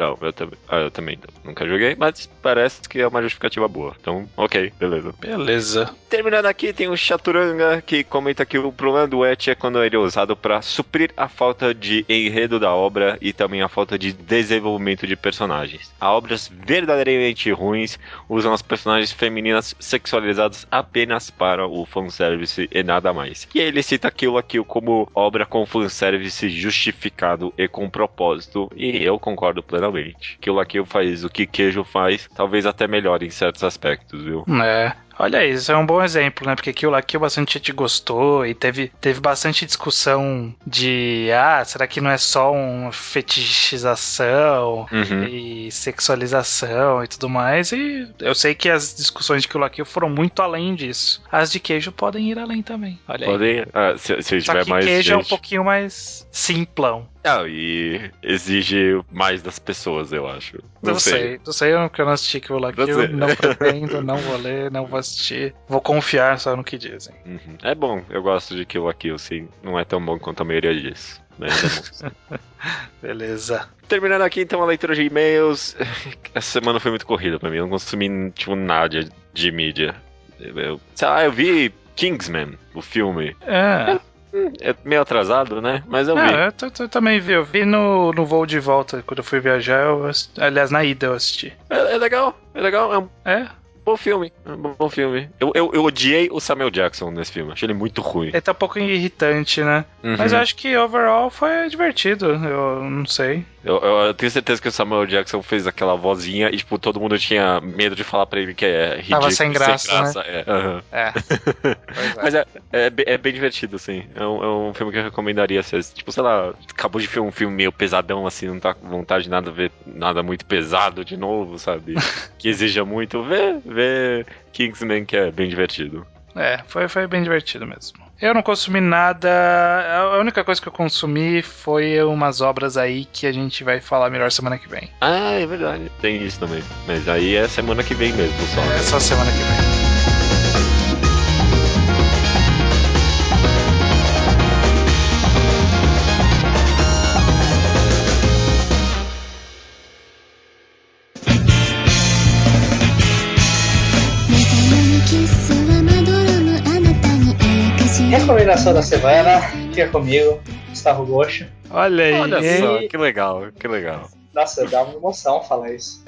Não, eu também. Ah, eu também não. nunca joguei, mas parece que é uma justificativa boa. Então, ok, beleza. Beleza. Terminando aqui, tem o Chaturanga que comenta que o problema do Et é quando ele é usado para suprir a falta de enredo da obra e também a falta de desenvolvimento de personagens. Há obras verdadeiramente ruins usam as personagens femininas sexualizadas apenas para o fanservice e nada mais. E ele cita Kill la Kill como obra com fanservice justificado e com propósito, e eu concordo plenamente. Kill la Kill faz o que queijo faz, talvez até melhor em certos aspectos, viu? É. Olha aí, isso é um bom exemplo, né? Porque aquilo aqui bastante gente gostou e teve, teve bastante discussão de ah, será que não é só uma fetichização Uhum. e sexualização e tudo mais? E eu sei que as discussões de aquilo aqui foram muito além disso. As de queijo podem ir além também. Olha aí. Podem, ah, se, se Só tiver que mais queijo é um gente... pouquinho mais simplão. Ah, e exige mais das pessoas, eu acho. Não, Não sei. Não sei, eu- porque eu não assisti aquilo lá. Não sei. Eu não pretendo, não vou ler, não vou assistir. Vou confiar só no que dizem. Uhum. É bom, eu gosto de Kill la Kill, sim. Não é tão bom quanto a maioria diz. Mas é. <laughs> Beleza. Terminando aqui então a leitura de e-mails. <laughs> Essa semana foi muito corrida pra mim. Eu não consumi tipo nada de, mídia. Eu, sei lá, eu vi Kingsman, o filme. É. Hum, É meio atrasado, né? Mas eu vi. Ah, eu, t- também vi. Eu vi no, no voo de volta, quando eu fui viajar. Eu aliás, na ida eu assisti. É, é legal, é legal. É um É, bom filme. É um bom filme. Eu, eu, eu odiei o Samuel Jackson nesse filme. Achei ele muito ruim. ele tá um pouco irritante, né? Uhum. Mas eu acho que overall foi divertido. Eu não sei. Eu, eu- eu tenho certeza que o Samuel Jackson fez aquela vozinha e, tipo, todo mundo tinha medo de falar pra ele que é ridículo. Tava sem graça, né? é, aham. É. Pois <laughs> é. Mas é, é, é bem divertido, assim. É um, é um filme que eu recomendaria se, tipo, sei lá, acabou de ver um filme meio pesadão, assim, não tá com vontade de nada ver nada muito pesado de novo, sabe? <laughs> que exija muito. Vê, vê Kingsman, que é bem divertido. É, foi, foi bem divertido mesmo. Eu não consumi nada. A única coisa que eu consumi foi umas obras aí que a gente vai falar melhor semana que vem. Ah, é verdade. Tem isso também. Mas aí é semana que vem mesmo, só. É só semana que vem. Recomendação da semana, fica comigo, Gustavo Goxa. Olha aí. Olha só, que legal, que legal. Nossa, dá uma emoção falar isso.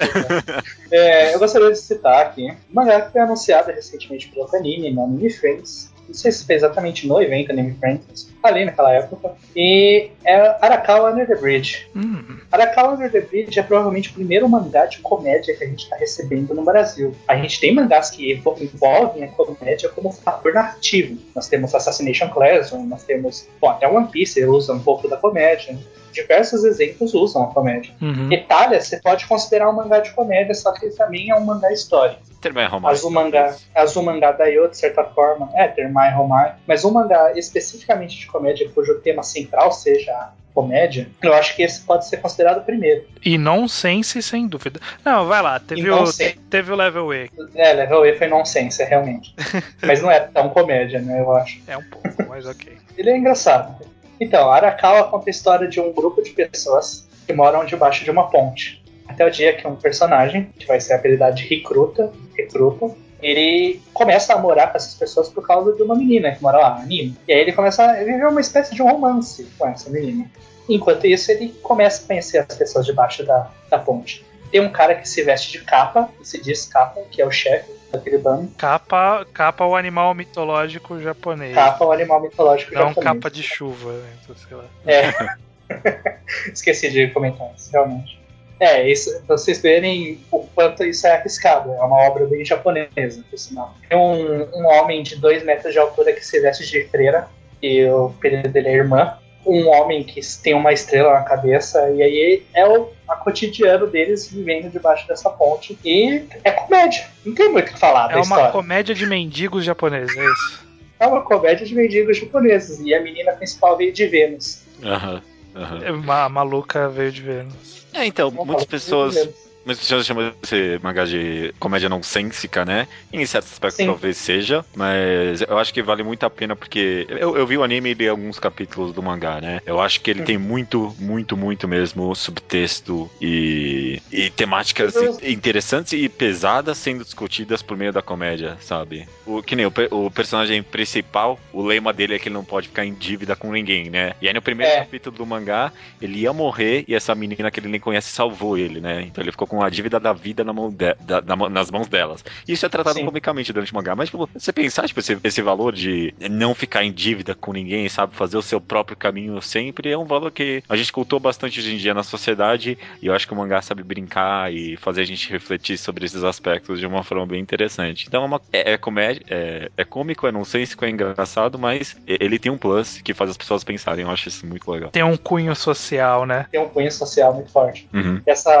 É, eu gostaria de citar aqui um mangá que foi anunciado recentemente pelo Panini, no Anime Friends. Não sei se foi exatamente no evento Anime Friends, ali naquela época. E é Arakawa Under the Bridge. Hum, Arakawa Under the Bridge é provavelmente o primeiro mangá de comédia que a gente está recebendo no Brasil. A gente tem mangás que envo- envolvem a comédia como fator narrativo. Nós temos Assassination Classroom, nós temos. Bom, até One Piece usa um pouco da comédia. Diversos exemplos usam a comédia. uhum. Itália, você pode considerar um mangá de comédia, só que ele também é um mangá histórico. Termai romance. Azumangá, Azumangá Daioh, de certa forma, é Termai Romai, mas um mangá especificamente de comédia cujo tema central seja a comédia, eu acho que esse pode ser considerado o primeiro. E nonsense, sem dúvida. Não, vai lá. Teve, o, teve o Level E. É, Level E foi nonsense, realmente. <laughs> mas não é tão comédia, né, eu acho. É um pouco, mas ok. Ele é engraçado. Então, Arakawa conta a história de um grupo de pessoas que moram debaixo de uma ponte. Até o dia que um personagem, que vai ser apelidado de Recruta, Recruta, ele começa a morar com essas pessoas por causa de uma menina que mora lá, a Nina. E aí ele começa a viver uma espécie de um romance com essa menina. Enquanto isso, ele começa a conhecer as pessoas debaixo da, da ponte. Tem um cara que se veste de capa, que se diz capa, que é o chefe daquele bando. Capa, capa o animal mitológico japonês. Capa é um animal mitológico Não japonês. capa de chuva, né? Então, sei lá. É. <laughs> Esqueci de comentar isso, realmente. É, isso, pra vocês verem o quanto isso é arriscado. É uma obra bem japonesa, por sinal. Tem um, um homem de 2 metros de altura que se veste de freira, e o apelido dele é irmã. Um homem que tem uma estrela na cabeça, e aí é o a cotidiano deles vivendo debaixo dessa ponte. E é comédia. Não tem muito o que falar É da uma história. comédia de mendigos japoneses, é isso. É uma comédia de mendigos japoneses. E a menina principal veio de Vênus. Aham, aham. É, ma- A maluca veio de Vênus. É, então, muitas pessoas. Mas já chama esse mangá de comédia nonsensica, né? Em certo aspecto Sim. talvez seja, mas eu acho que vale muito a pena porque eu, eu vi o anime e li alguns capítulos do mangá, né? Eu acho que ele Hum. tem muito, muito, muito mesmo subtexto e, e temáticas Uhum. interessantes e pesadas sendo discutidas por meio da comédia, sabe? O, que nem o, o personagem principal, o lema dele é que ele não pode ficar em dívida com ninguém, né? E aí no primeiro É. capítulo do mangá, ele ia morrer e essa menina que ele nem conhece salvou ele, né? Então ele ficou com a dívida da vida na mão de- da- na nas mãos delas. E isso é tratado Sim. comicamente durante o mangá, mas tipo, você pensar, tipo, esse, esse valor de não ficar em dívida com ninguém, sabe? Fazer o seu próprio caminho sempre é um valor que a gente cultua bastante hoje em dia na sociedade e eu acho que o mangá sabe brincar e fazer a gente refletir sobre esses aspectos de uma forma bem interessante. Então é, uma, é, é comédia, é, é cômico, é nonsensico, é engraçado, mas ele tem um plus que faz as pessoas pensarem. Eu acho isso muito legal. Tem um cunho social, né? Tem um cunho social muito forte. Uhum. Essa,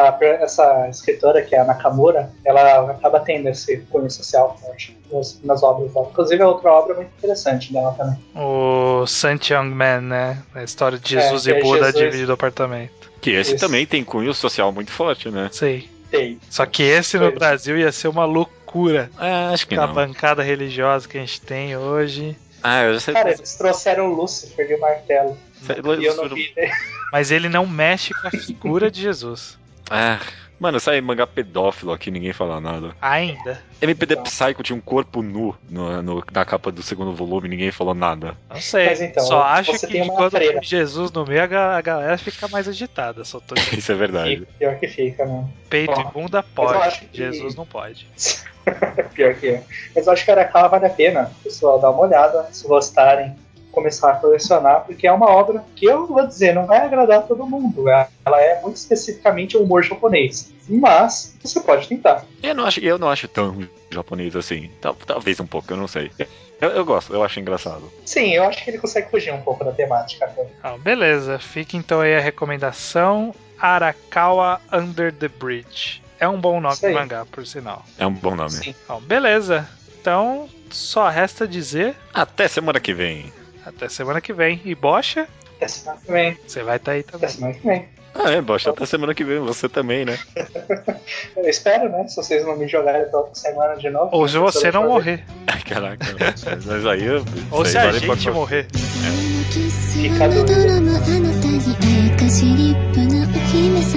essa escritora, que é a Nakamura, ela acaba tendo esse cunho social forte nas, nas obras dela. Inclusive, é outra obra muito interessante dela também. O Sant Young Man, né? A história de É, Jesus é e Buda Jesus. dividido o apartamento. Que esse Isso. também tem cunho social muito forte, né? Sei. Tem. Só que esse no Foi. Brasil ia ser uma loucura. É, acho que Com a não. bancada religiosa que a gente tem hoje. Ah, eu já sei. Cara, eles trouxeram o Lúcifer e o martelo. Sei- E eu não vi. né? Mas ele não mexe com a figura de Jesus. Ah, mano, sai mangá pedófilo aqui, ninguém fala nada. Ainda. MPD Então. Psycho tinha um corpo nu no, no- na capa do segundo volume, ninguém falou nada. Não sei. Mas então, Só acho que tem uma quando freira. tem Jesus no meio, a ga- a galera fica mais agitada. Só tô <laughs> Isso é verdade. Fica, pior que fica, né? peito Bom, e bunda pode. que- Jesus não pode. <laughs> Pior que é. Mas eu acho que Arakawa vale a pena, pessoal, dar uma olhada, se gostarem, começar a colecionar, porque é uma obra que eu vou dizer, não vai agradar todo mundo. Ela é muito especificamente o humor japonês. Mas você pode tentar. Eu não acho, eu não acho tão japonês assim. Tal- talvez um pouco, eu não sei. Eu, eu gosto, eu acho engraçado. Sim, eu acho que ele consegue fugir um pouco da temática. até. Ah, beleza, fica então aí a recomendação: Arakawa Under the Bridge. É um bom nome aí. mangá, por sinal. É um bom nome. Sim. Bom, beleza. Então, só resta dizer Até semana que vem. até semana que vem. E Bocha, Até semana que vem. você vai estar aí Até também. semana que vem. Ah, é, Bocha, até semana que vem, você também, né? Eu espero, né? Se vocês não me jogarem pra outra semana de novo. Ou se você não morrer. Caraca, mas aí eu. Ou isso se aí a vale pra gente qual- morrer. ピカドリドラマあなたにあやかし立派なお姫様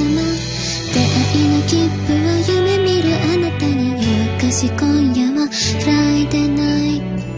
出会いの切符は夢見るあなたに夜明かし今夜はフライデーナイト